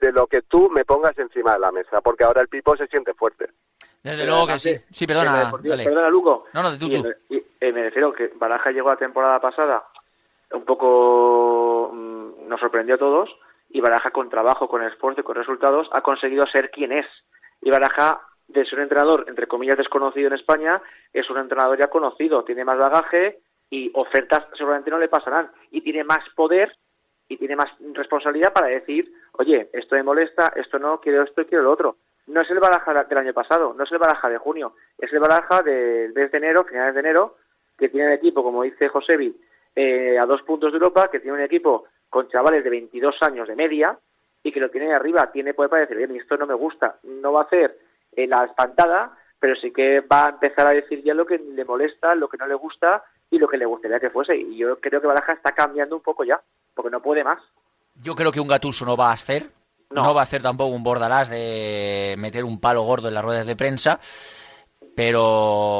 de lo que tú me pongas encima de la mesa, porque ahora el Pipo se siente fuerte. Desde luego que sí. Sí, perdona. Perdona, Luco. No, no, tú, tú. Eh, me refiero que Baraja llegó la temporada pasada un poco mm, nos sorprendió a todos y Baraja con trabajo, con esfuerzo y con resultados ha conseguido ser quien es. Y Baraja, de ser un entrenador, entre comillas, desconocido en España, es un entrenador ya conocido, tiene más bagaje y ofertas seguramente no le pasarán. Y tiene más poder y tiene más responsabilidad para decir, oye, esto me molesta, esto no, quiero esto quiero lo otro. No es el Baraja del año pasado, no es el Baraja de junio, es el Baraja del mes de enero, finales de enero, que tiene el equipo, como dice Josevi, eh, a dos puntos de Europa, que tiene un equipo con chavales de 22 años de media y que lo tiene arriba, tiene poder para decir, bien, esto no me gusta, no va a hacer eh, la espantada, pero sí que va a empezar a decir ya lo que le molesta, lo que no le gusta y lo que le gustaría que fuese. Y yo creo que Baraja está cambiando un poco ya, porque no puede más. Yo creo que un Gatuso no va a hacer, no. va a hacer tampoco un Bordalás de meter un palo gordo en las ruedas de prensa, pero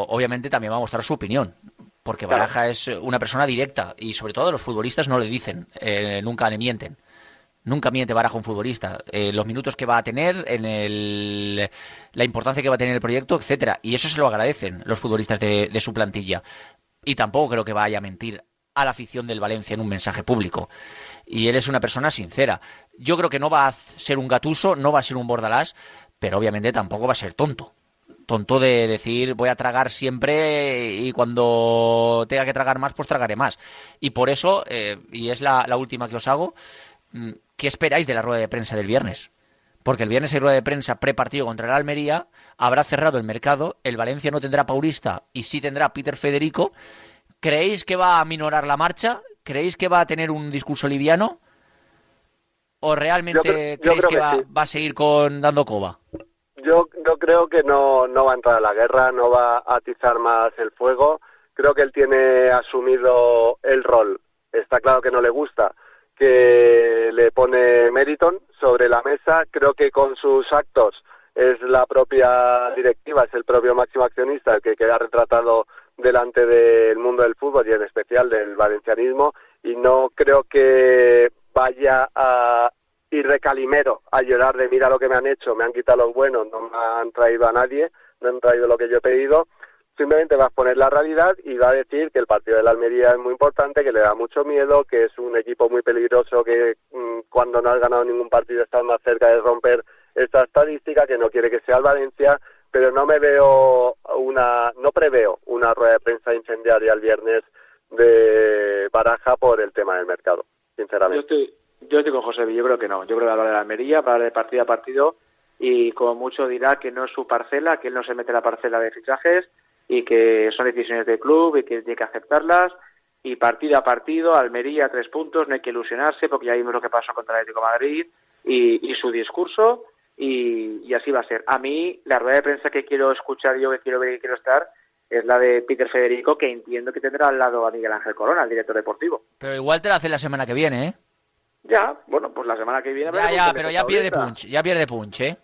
obviamente también va a mostrar su opinión. Porque Baraja es una persona directa y sobre todo los futbolistas no le dicen, eh, nunca le mienten. Nunca miente Baraja un futbolista. Eh, los minutos que va a tener, en el, la importancia que va a tener el proyecto, etcétera. Y eso se lo agradecen los futbolistas de, de su plantilla. Y tampoco creo que vaya a mentir a la afición del Valencia en un mensaje público. Y él es una persona sincera. Yo creo que no va a ser un gatuso, no va a ser un bordalás, pero obviamente tampoco va a ser tonto. Tonto de decir voy a tragar siempre y cuando tenga que tragar más, pues tragaré más. Y por eso, eh, y es la, la última que os hago, mm, ¿qué esperáis de la rueda de prensa del viernes? Porque el viernes hay rueda de prensa prepartido contra el Almería, habrá cerrado el mercado, el Valencia no tendrá Paulista y sí tendrá Peter Federico. ¿Creéis que va a minorar la marcha? ¿Creéis que va a tener un discurso liviano? ¿O realmente creéis que, va, va, a seguir con dando coba? Yo, yo creo que no, no va a entrar a la guerra, no va a atizar más el fuego. Creo que él tiene asumido el rol. Está claro que no le gusta, que le pone Meriton sobre la mesa. Creo que con sus actos es la propia directiva, es el propio máximo accionista el que queda retratado delante del mundo del fútbol y en especial del valencianismo y no creo que vaya a ir de calimero a llorar de mira lo que me han hecho, me han quitado los buenos, no me han traído a nadie, no han traído lo que yo he pedido, simplemente va a poner la realidad y va a decir que el partido de la Almería es muy importante, que le da mucho miedo, que es un equipo muy peligroso, que mmm, cuando no has ganado ningún partido estás más cerca de romper esta estadística, que no quiere que sea el Valencia, pero no me veo una, no preveo una rueda de prensa incendiaria el viernes de Baraja por el tema del mercado, sinceramente. Yo yo estoy con José, yo creo que no, yo creo que hablar de la Almería, hablar de partido a partido y como mucho dirá que no es su parcela, que él no se mete la parcela de fichajes y que son decisiones del club y que tiene que aceptarlas y partido a partido, Almería tres puntos, no hay que ilusionarse porque ya vimos lo que pasó contra el Atlético Madrid y, y su discurso y, y, así va a ser. A mí la rueda de prensa que quiero escuchar yo, que quiero ver y quiero estar es la de Peter Federico, que entiendo que tendrá al lado a Miguel Ángel Corona, el director deportivo. Pero igual te la hace la semana que viene, ¿eh? Ya, bueno, pues la semana que viene... Ya, ya, pero ya pierde punch, ya pierde punch, ¿eh?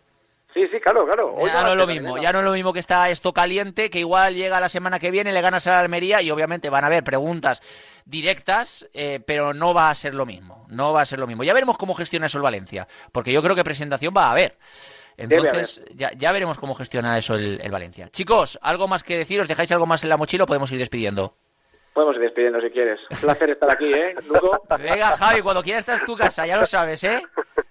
Sí, sí, claro, claro. Hoy ya no es lo mismo, ya no es lo mismo que está esto caliente, que igual llega la semana que viene, le ganas a la Almería y obviamente van a haber preguntas directas, eh, pero no va a ser lo mismo, no va a ser lo mismo. Ya veremos cómo gestiona eso el Valencia, porque yo creo que presentación va a haber. Entonces, ya, ya, veremos cómo gestiona eso el, el, Valencia. Chicos, ¿algo más que decir? ¿Os dejáis algo más en la mochila o podemos ir despidiendo? Podemos ir despidiendo si quieres. Un placer estar aquí, ¿eh, Lugo? Venga, Javi, cuando quieras estás en tu casa, ya lo sabes, ¿eh?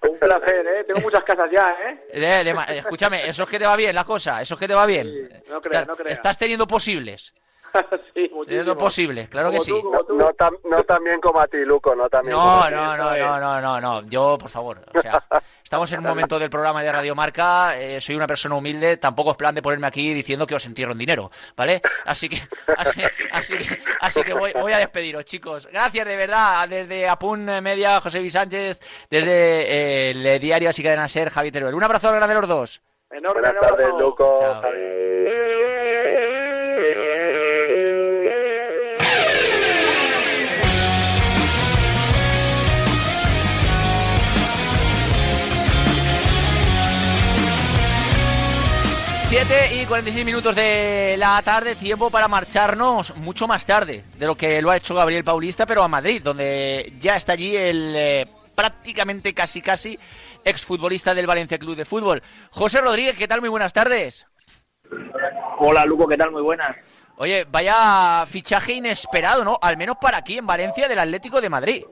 Un un placer, ¿eh? Tengo muchas casas ya, ¿eh? escúchame, eso es que te va bien la cosa, eso es que te va bien. no creas, no creas. Estás teniendo posibles. [LAUGHS] sí, lo posible, claro que sí. no, no, tan bien como a ti, Luco, no tan no, no, no, no, no, no, no, yo, por favor, o sea, [LAUGHS] estamos en un momento del programa de Radio Marca, eh, soy una persona humilde, tampoco es plan de ponerme aquí diciendo que os entierro en dinero, ¿vale? Así que, [LAUGHS] así, que, así que voy, voy, a despediros, chicos. Gracias de verdad, desde Apun Media, José Luis Sánchez, desde eh, el diario Así Cadena Ser, Javi Teruel. Un abrazo grande a los dos. Enorme, Buenas tardes, Luco. Y 46 minutos de la tarde, tiempo para marcharnos mucho más tarde de lo que lo ha hecho Gabriel Paulista, pero a Madrid, donde ya está allí el eh, prácticamente casi casi exfutbolista del Valencia Club de Fútbol. José Rodríguez, ¿qué tal? Muy buenas tardes. Hola Luco, ¿qué tal? Muy buenas. Oye, vaya fichaje inesperado, ¿no? Al menos para aquí en Valencia del Atlético de Madrid.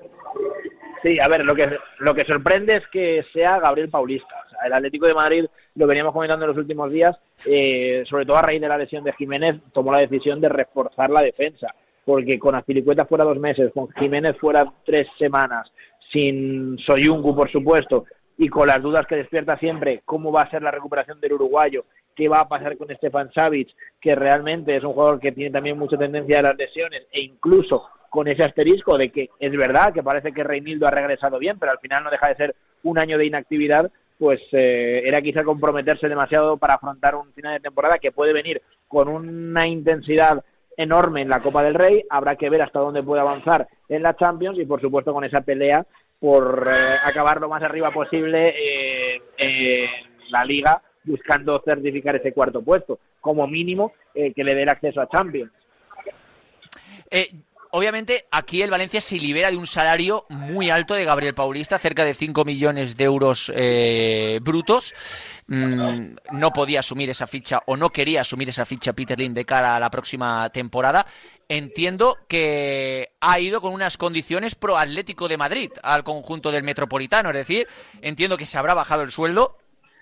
Sí, a ver, lo que, lo que sorprende es que sea Gabriel Paulista. el Atlético de Madrid, lo veníamos comentando en los últimos días, eh, sobre todo a raíz de la lesión de Jiménez, tomó la decisión de reforzar la defensa. Porque con Azpilicueta fuera dos meses, con Jiménez fuera tres semanas, sin Soyuncu, por supuesto, y con las dudas que despierta siempre cómo va a ser la recuperación del uruguayo, qué va a pasar con Stefan Savic, que realmente es un jugador que tiene también mucha tendencia a las lesiones, e incluso con ese asterisco de que es verdad que parece que Reinildo ha regresado bien, pero al final no deja de ser un año de inactividad, pues eh, era quizá comprometerse demasiado para afrontar un final de temporada que puede venir con una intensidad enorme en la Copa del Rey, habrá que ver hasta dónde puede avanzar en la Champions y por supuesto con esa pelea por eh, acabar lo más arriba posible eh, en la liga buscando certificar ese cuarto puesto, como mínimo que le dé el acceso a Champions. Eh, obviamente aquí el Valencia se libera de un salario muy alto de Gabriel Paulista, cerca de 5 millones de euros eh, brutos. Mm, no podía asumir esa ficha o no quería asumir esa ficha Peter Lin de cara a la próxima temporada. Entiendo que ha ido con unas condiciones pro Atlético de Madrid al conjunto del Metropolitano, es decir, entiendo que se habrá bajado el sueldo,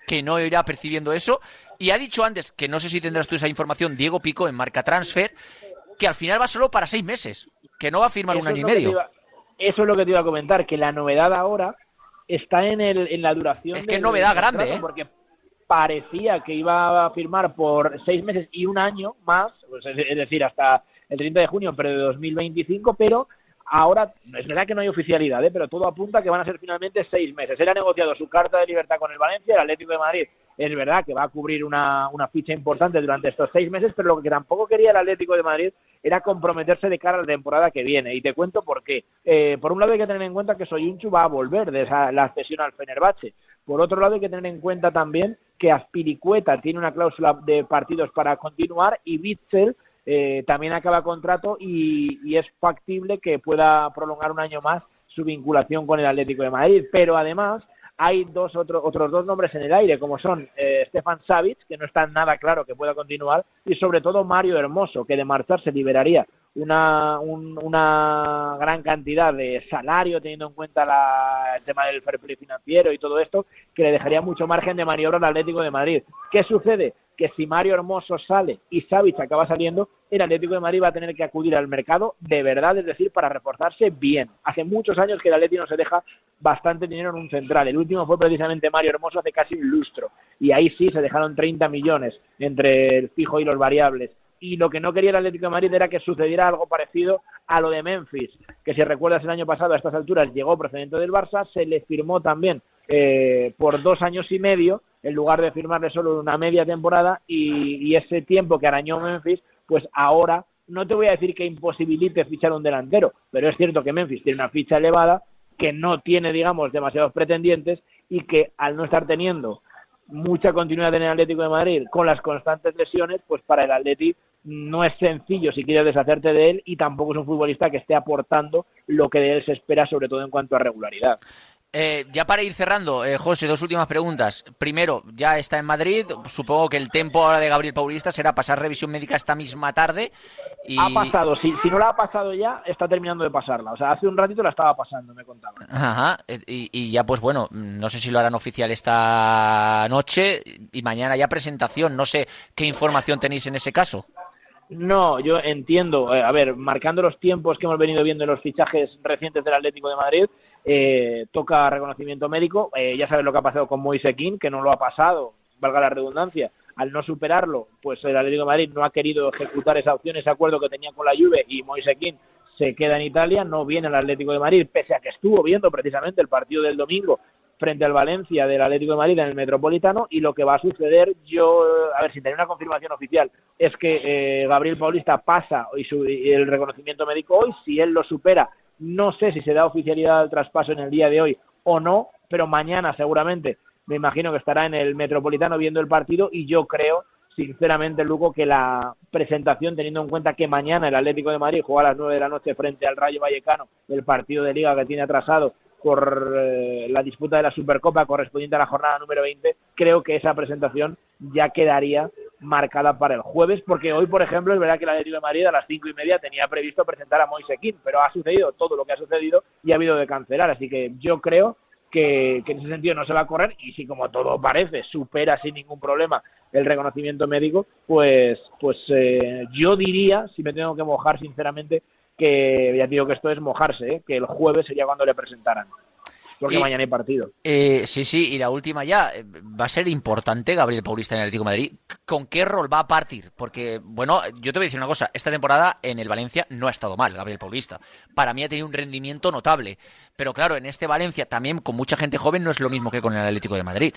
que no irá percibiendo eso. Y ha dicho antes, que no sé si tendrás tú esa información, Diego Pico en Marca Transfer, que al final va solo para seis meses que no va a firmar un año y medio. eso es lo que te iba a comentar, que la novedad ahora está en, el, en la duración. Es que es novedad grande, ¿eh? Porque parecía que iba a firmar por seis meses y un año más, pues es decir, hasta el 30 de junio, pero de 2025, pero ahora es verdad que no hay oficialidad, ¿eh? pero todo apunta que van a ser finalmente seis meses. Él ha negociado su carta de libertad con el Valencia, el Atlético de Madrid es verdad que va a cubrir una, una ficha importante durante estos seis meses, pero lo que tampoco quería el Atlético de Madrid era comprometerse de cara a la temporada que viene. Y te cuento por qué. Eh, por un lado hay que tener en cuenta que Soyunchu va a volver de esa, la cesión al Fenerbahce. Por otro lado hay que tener en cuenta también que Aspiricueta tiene una cláusula de partidos para continuar y Bitzel eh, también acaba contrato y, es factible que pueda prolongar un año más su vinculación con el Atlético de Madrid. Pero además hay dos otros dos nombres en el aire, como son eh, Stefan Savic, que no está nada claro que pueda continuar, y sobre todo Mario Hermoso, que de marcharse liberaría una, una gran cantidad de salario, teniendo en cuenta la, el tema del fair financiero y todo esto, que le dejaría mucho margen de maniobra al Atlético de Madrid. ¿Qué sucede? que si Mario Hermoso sale y Savic acaba saliendo, el Atlético de Madrid va a tener que acudir al mercado de verdad, es decir, para reforzarse bien. Hace muchos años que el Atlético no se deja bastante dinero en un central. El último fue precisamente Mario Hermoso hace casi un lustro. Y ahí sí se dejaron 30 millones entre el fijo y los variables. Y lo que no quería el Atlético de Madrid era que sucediera algo parecido a lo de Memphis, que si recuerdas el año pasado a estas alturas llegó procedente del Barça, se le firmó también eh, por dos años y medio en lugar de firmarle solo una media temporada y, ese tiempo que arañó Memphis, pues ahora no te voy a decir que imposibilite fichar un delantero, pero es cierto que Memphis tiene una ficha elevada, que no tiene, digamos, demasiados pretendientes y que al no estar teniendo mucha continuidad en el Atlético de Madrid con las constantes lesiones, pues para el Atlético no es sencillo si quieres deshacerte de él y tampoco es un futbolista que esté aportando lo que de él se espera, sobre todo en cuanto a regularidad. Eh, ya para ir cerrando, eh, José, dos últimas preguntas. Primero, ya está en Madrid. Supongo que el tiempo ahora de Gabriel Paulista será pasar revisión médica esta misma tarde. Y... Ha pasado, si, si no la ha pasado ya, está terminando de pasarla. O sea, hace un ratito la estaba pasando, me contaba. Ajá, eh, y, y ya pues bueno, no sé si lo harán oficial esta noche y mañana ya presentación. No sé qué información tenéis en ese caso. No, yo entiendo. Eh, a ver, marcando los tiempos que hemos venido viendo en los fichajes recientes del Atlético de Madrid, eh, toca reconocimiento médico. Eh, ya sabes lo que ha pasado con Moise King, que no lo ha pasado, valga la redundancia. Al no superarlo, pues el Atlético de Madrid no ha querido ejecutar esa opción, ese acuerdo que tenía con la Juve y Moise King se queda en Italia, no viene al Atlético de Madrid, pese a que estuvo viendo precisamente el partido del domingo frente al Valencia del Atlético de Madrid en el Metropolitano y lo que va a suceder, yo, a ver, sin tener una confirmación oficial, es que eh, Gabriel Paulista pasa y, su, el reconocimiento médico hoy, si él lo supera, no sé si se da oficialidad al traspaso en el día de hoy o no, pero mañana seguramente me imagino que estará en el Metropolitano viendo el partido y yo creo sinceramente, Luco, que la presentación, teniendo en cuenta que mañana el Atlético de Madrid juega a las 9 de la noche frente al Rayo Vallecano, el partido de liga que tiene atrasado por eh, la disputa de la Supercopa correspondiente a la jornada número 20, creo que esa presentación ya quedaría marcada para el jueves, porque hoy, por ejemplo, es verdad que el Atlético de Madrid a las cinco y media tenía previsto presentar a Moise King, pero ha sucedido todo lo que ha sucedido y ha habido de cancelar, así que yo creo que, que, en ese sentido no se va a correr y si como todo parece supera sin ningún problema el reconocimiento médico, pues, pues eh, yo diría, si me tengo que mojar sinceramente, que ya digo que esto es mojarse, ¿eh? que el jueves sería cuando le presentaran. Porque Y- mañana hay partido. Eh, sí, sí, y la última ya. eh, Va a ser importante Gabriel Paulista en el Atlético de Madrid. ¿Con qué rol va a partir? Porque, bueno, yo te voy a decir una cosa. Esta temporada en el Valencia no ha estado mal, Gabriel Paulista. Para mí ha tenido un rendimiento notable. Pero claro, en este Valencia también con mucha gente joven no es lo mismo que con el Atlético de Madrid.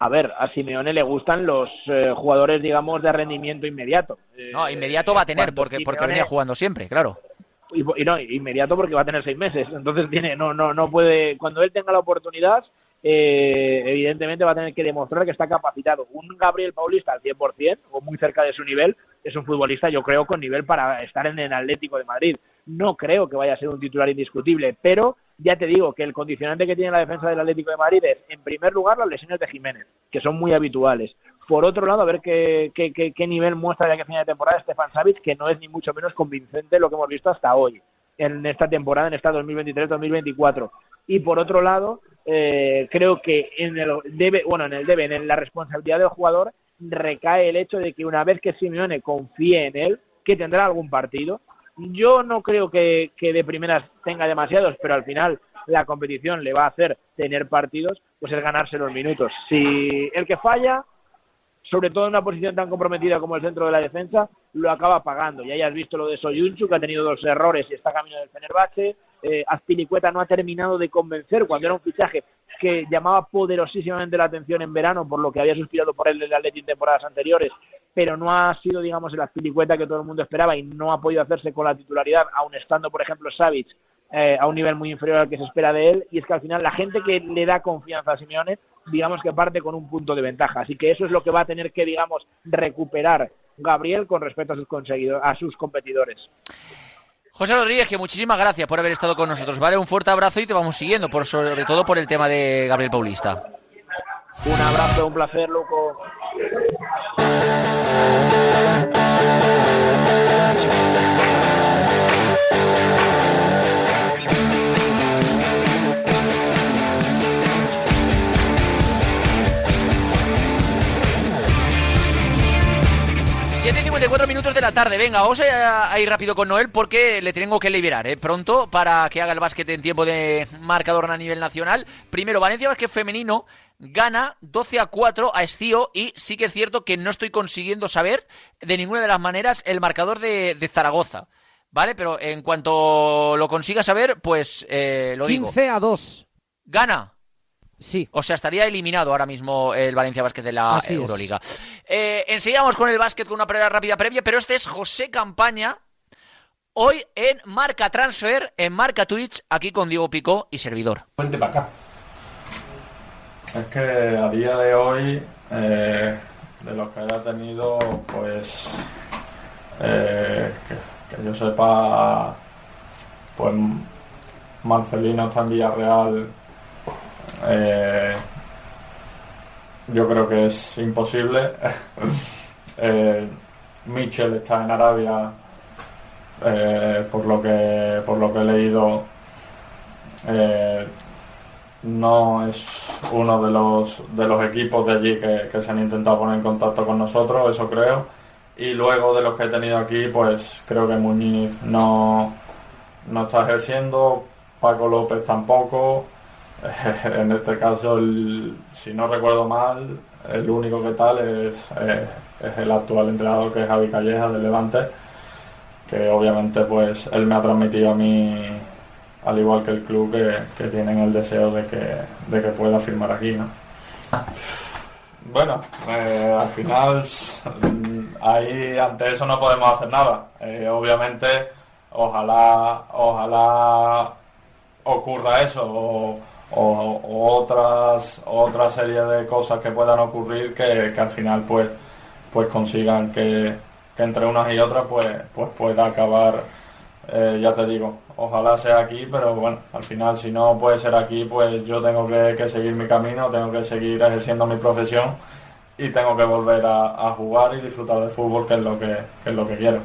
A ver, a Simeone le gustan los eh, jugadores, digamos, de rendimiento inmediato. Eh, No, inmediato va a tener, porque, porque Simeone- venía jugando siempre, claro. y, y no, inmediato porque va a tener seis meses. Entonces tiene, no, no, no puede, cuando él tenga la oportunidad, eh, evidentemente va a tener que demostrar que está capacitado. Un Gabriel Paulista al 100% o muy cerca de su nivel es un futbolista, yo creo, con nivel para estar en el Atlético de Madrid. No creo que vaya a ser un titular indiscutible, pero ya te digo que el condicionante que tiene la defensa del Atlético de Madrid es, en primer lugar, las lesiones de Jiménez, que son muy habituales. Por otro lado, a ver qué, qué, qué, qué nivel muestra ya que final de temporada Stefan Savic, que no es ni mucho menos convincente lo que hemos visto hasta hoy, en esta temporada, en esta 2023-2024. Y por otro lado, eh, creo que en el debe, bueno, en el debe, en la responsabilidad del jugador recae el hecho de que una vez que Simeone confíe en él, que tendrá algún partido. Yo no creo que, que de primeras tenga demasiados, pero al final la competición le va a hacer tener partidos, pues es ganarse los minutos. Si el que falla, sobre todo en una posición tan comprometida como el centro de la defensa, lo acaba pagando. Ya hayas visto lo de Soyunchu, que ha tenido dos errores y está camino del Fenerbahce. Eh, Azpilicueta no ha terminado de convencer cuando era un fichaje que llamaba poderosísimamente la atención en verano por lo que había suspirado por él el Atleti en temporadas anteriores, pero no ha sido, digamos, el Azpilicueta que todo el mundo esperaba y no ha podido hacerse con la titularidad, aun estando, por ejemplo, Savic eh, a un nivel muy inferior al que se espera de él. Y es que al final la gente que le da confianza a Simeone, digamos que parte con un punto de ventaja. Así que eso es lo que va a tener que, digamos, recuperar Gabriel con respecto a sus, conseguidos, a sus competidores. José Rodríguez, muchísimas gracias por haber estado con nosotros. Vale, un fuerte abrazo y te vamos siguiendo, por, sobre todo por el tema de Gabriel Paulista. Un abrazo, un placer, Luco. 7.54 minutos de la tarde. Venga, vamos a, ir rápido con Noel porque le tengo que liberar ¿eh? pronto para que haga el básquet en tiempo de marcador a nivel nacional. Primero, Valencia Básquet Femenino gana 12 a 4 a Estío y sí que es cierto que no estoy consiguiendo saber de ninguna de las maneras el marcador de, Zaragoza. ¿Vale? Pero en cuanto lo consiga saber, pues eh, lo digo. 15 a 2. Gana Sí. O sea, estaría eliminado ahora mismo el Valencia Básquet de la Así. Euroliga. Eh, enseguida vamos con el básquet con una prueba rápida previa, pero este es José Campaña. Hoy en Marca Transfer, en Marca Twitch, aquí con Diego Picó y servidor. Vente para acá. Es que a día de hoy, eh, de los que haya tenido, pues, eh, que, que yo sepa, pues Marcelino está en Villarreal eh, yo creo que es imposible. [LAUGHS] eh, Mitchell está en Arabia, eh, por lo que por lo que he leído. Eh, no es uno de los de los equipos de allí que, que se han intentado poner en contacto con nosotros, eso creo. Y luego de los que he tenido aquí, pues creo que Muñiz no, no está ejerciendo, Paco López tampoco. [LAUGHS] en este caso, el, si no recuerdo mal, el único que tal es, es el actual entrenador que es Javi Calleja del Levante, que obviamente pues él me ha transmitido a mí, al igual que el club, que, que tienen el deseo de que, de que pueda firmar aquí, ¿no? Bueno, eh, al final ahí ante eso no podemos hacer nada. Eh, obviamente, ojalá, ojalá ocurra eso o- otras otra serie de cosas que puedan ocurrir que, que al final pues pues consigan que, entre unas y otras pues pues pueda acabar eh, ya te digo ojalá sea aquí pero bueno al final si no puede ser aquí pues yo tengo que, seguir mi camino tengo que seguir ejerciendo mi profesión y tengo que volver a, a jugar y disfrutar de fútbol que es lo que, que es lo que quiero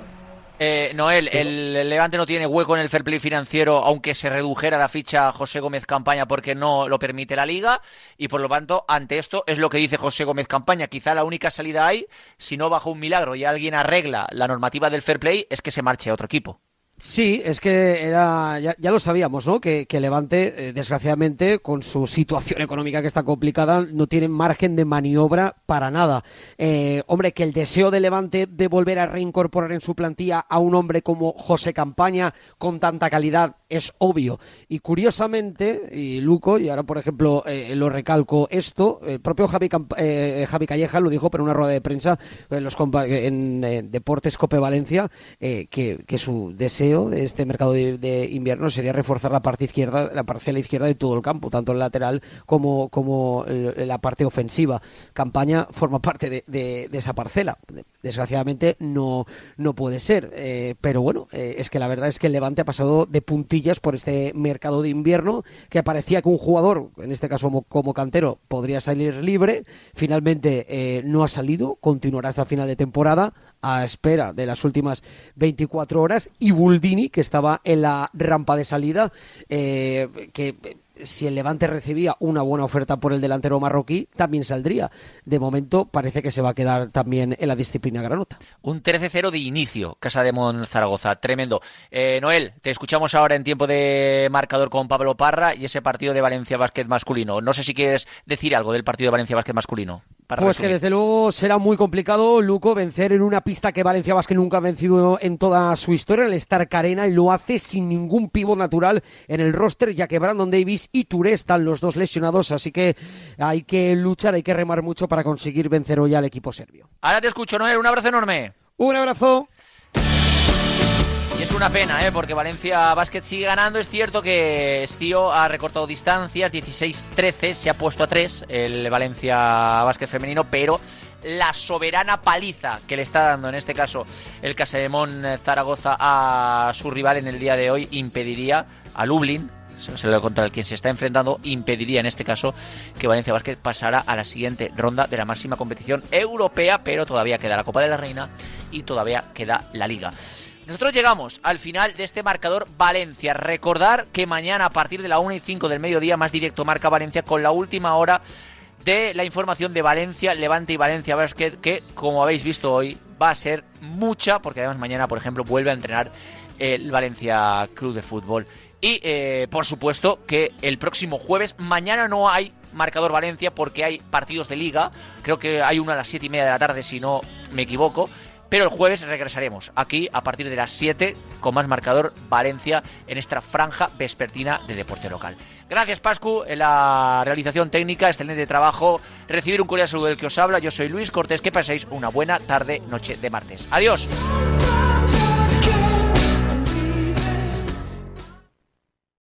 Eh, Noel, el Levante no tiene hueco en el fair play financiero, aunque se redujera la ficha José Gómez Campaña porque no lo permite la liga. Y por lo tanto, ante esto es lo que dice José Gómez Campaña. Quizá la única salida hay, si no bajo un milagro y alguien arregla la normativa del fair play, es que se marche a otro equipo. Sí, es que era ya, ya lo sabíamos, ¿no? Que, que Levante, eh, desgraciadamente, con su situación económica que está complicada, no tiene margen de maniobra para nada. Eh, hombre, que el deseo de Levante de volver a reincorporar en su plantilla a un hombre como José Campaña con tanta calidad es obvio. Y curiosamente, y Luco, y ahora por ejemplo eh, lo recalco esto, el propio Javi, Camp- eh, Javi Calleja lo dijo por una rueda de prensa en, los compa- en eh, Deportes Cope Valencia, eh, que, que su deseo de este mercado de, invierno sería reforzar la parte izquierda, la parcela izquierda de todo el campo, tanto el lateral como, como eh, la parte ofensiva. Campaña forma parte de, esa parcela. Desgraciadamente no, no puede ser, eh, pero bueno, eh, es que la verdad es que el Levante ha pasado de por este mercado de invierno, que parecía que un jugador, en este caso como, cantero, podría salir libre. Finalmente eh, no ha salido, continuará hasta final de temporada a espera de las últimas 24 horas y Buldini, que estaba en la rampa de salida, eh, que si el Levante recibía una buena oferta por el delantero marroquí, también saldría. De momento parece que se va a quedar también en la disciplina granota. Un 13-0 de inicio, Casa de Mon Zaragoza, tremendo. Eh, Noel, te escuchamos ahora en tiempo de marcador con Pablo Parra y ese partido de Valencia Básquet masculino. No sé si quieres decir algo del partido de Valencia Básquet masculino. Para Pues que desde luego será muy complicado, Luco, vencer en una pista que Valencia Vázquez nunca ha vencido en toda su historia, el Stark Arena, y lo hace sin ningún pivo natural en el roster, ya que Brandon Davis y Touré están los dos lesionados, así que hay que luchar, hay que remar mucho para conseguir vencer hoy al equipo serbio. Ahora te escucho, Noel, un abrazo enorme. Un abrazo. Es una pena, ¿eh? porque Valencia Basket sigue ganando. Es cierto que Estío ha recortado distancias, 16-13, se ha puesto a 3 el Valencia Basket femenino, pero la soberana paliza que le está dando en este caso el Casademón Zaragoza a su rival en el día de hoy impediría a Lublin se lo contra el quien se está enfrentando impediría en este caso que Valencia Basket pasara a la siguiente ronda de la máxima competición europea, pero todavía queda la Copa de la Reina y todavía queda la Liga. Nosotros llegamos al final de este marcador Valencia. Recordar que mañana a partir de la 1 y 5 del mediodía, más directo marca Valencia con la última hora de la información de Valencia, Levante y Valencia Basket, que como habéis visto hoy va a ser mucha, porque además mañana, por ejemplo, vuelve a entrenar el Valencia Club de Fútbol. Y eh, por supuesto que el próximo jueves, mañana no hay marcador Valencia porque hay partidos de liga. Creo que hay uno a las 7 y media de la tarde, si no me equivoco. Pero el jueves regresaremos aquí a partir de las 7 con más marcador Valencia en esta franja vespertina de deporte local. Gracias Pascu en la realización técnica, excelente trabajo. Recibir un cordial saludo del que os habla. Yo soy Luis Cortés. Que paséis una buena tarde, noche de martes. Adiós.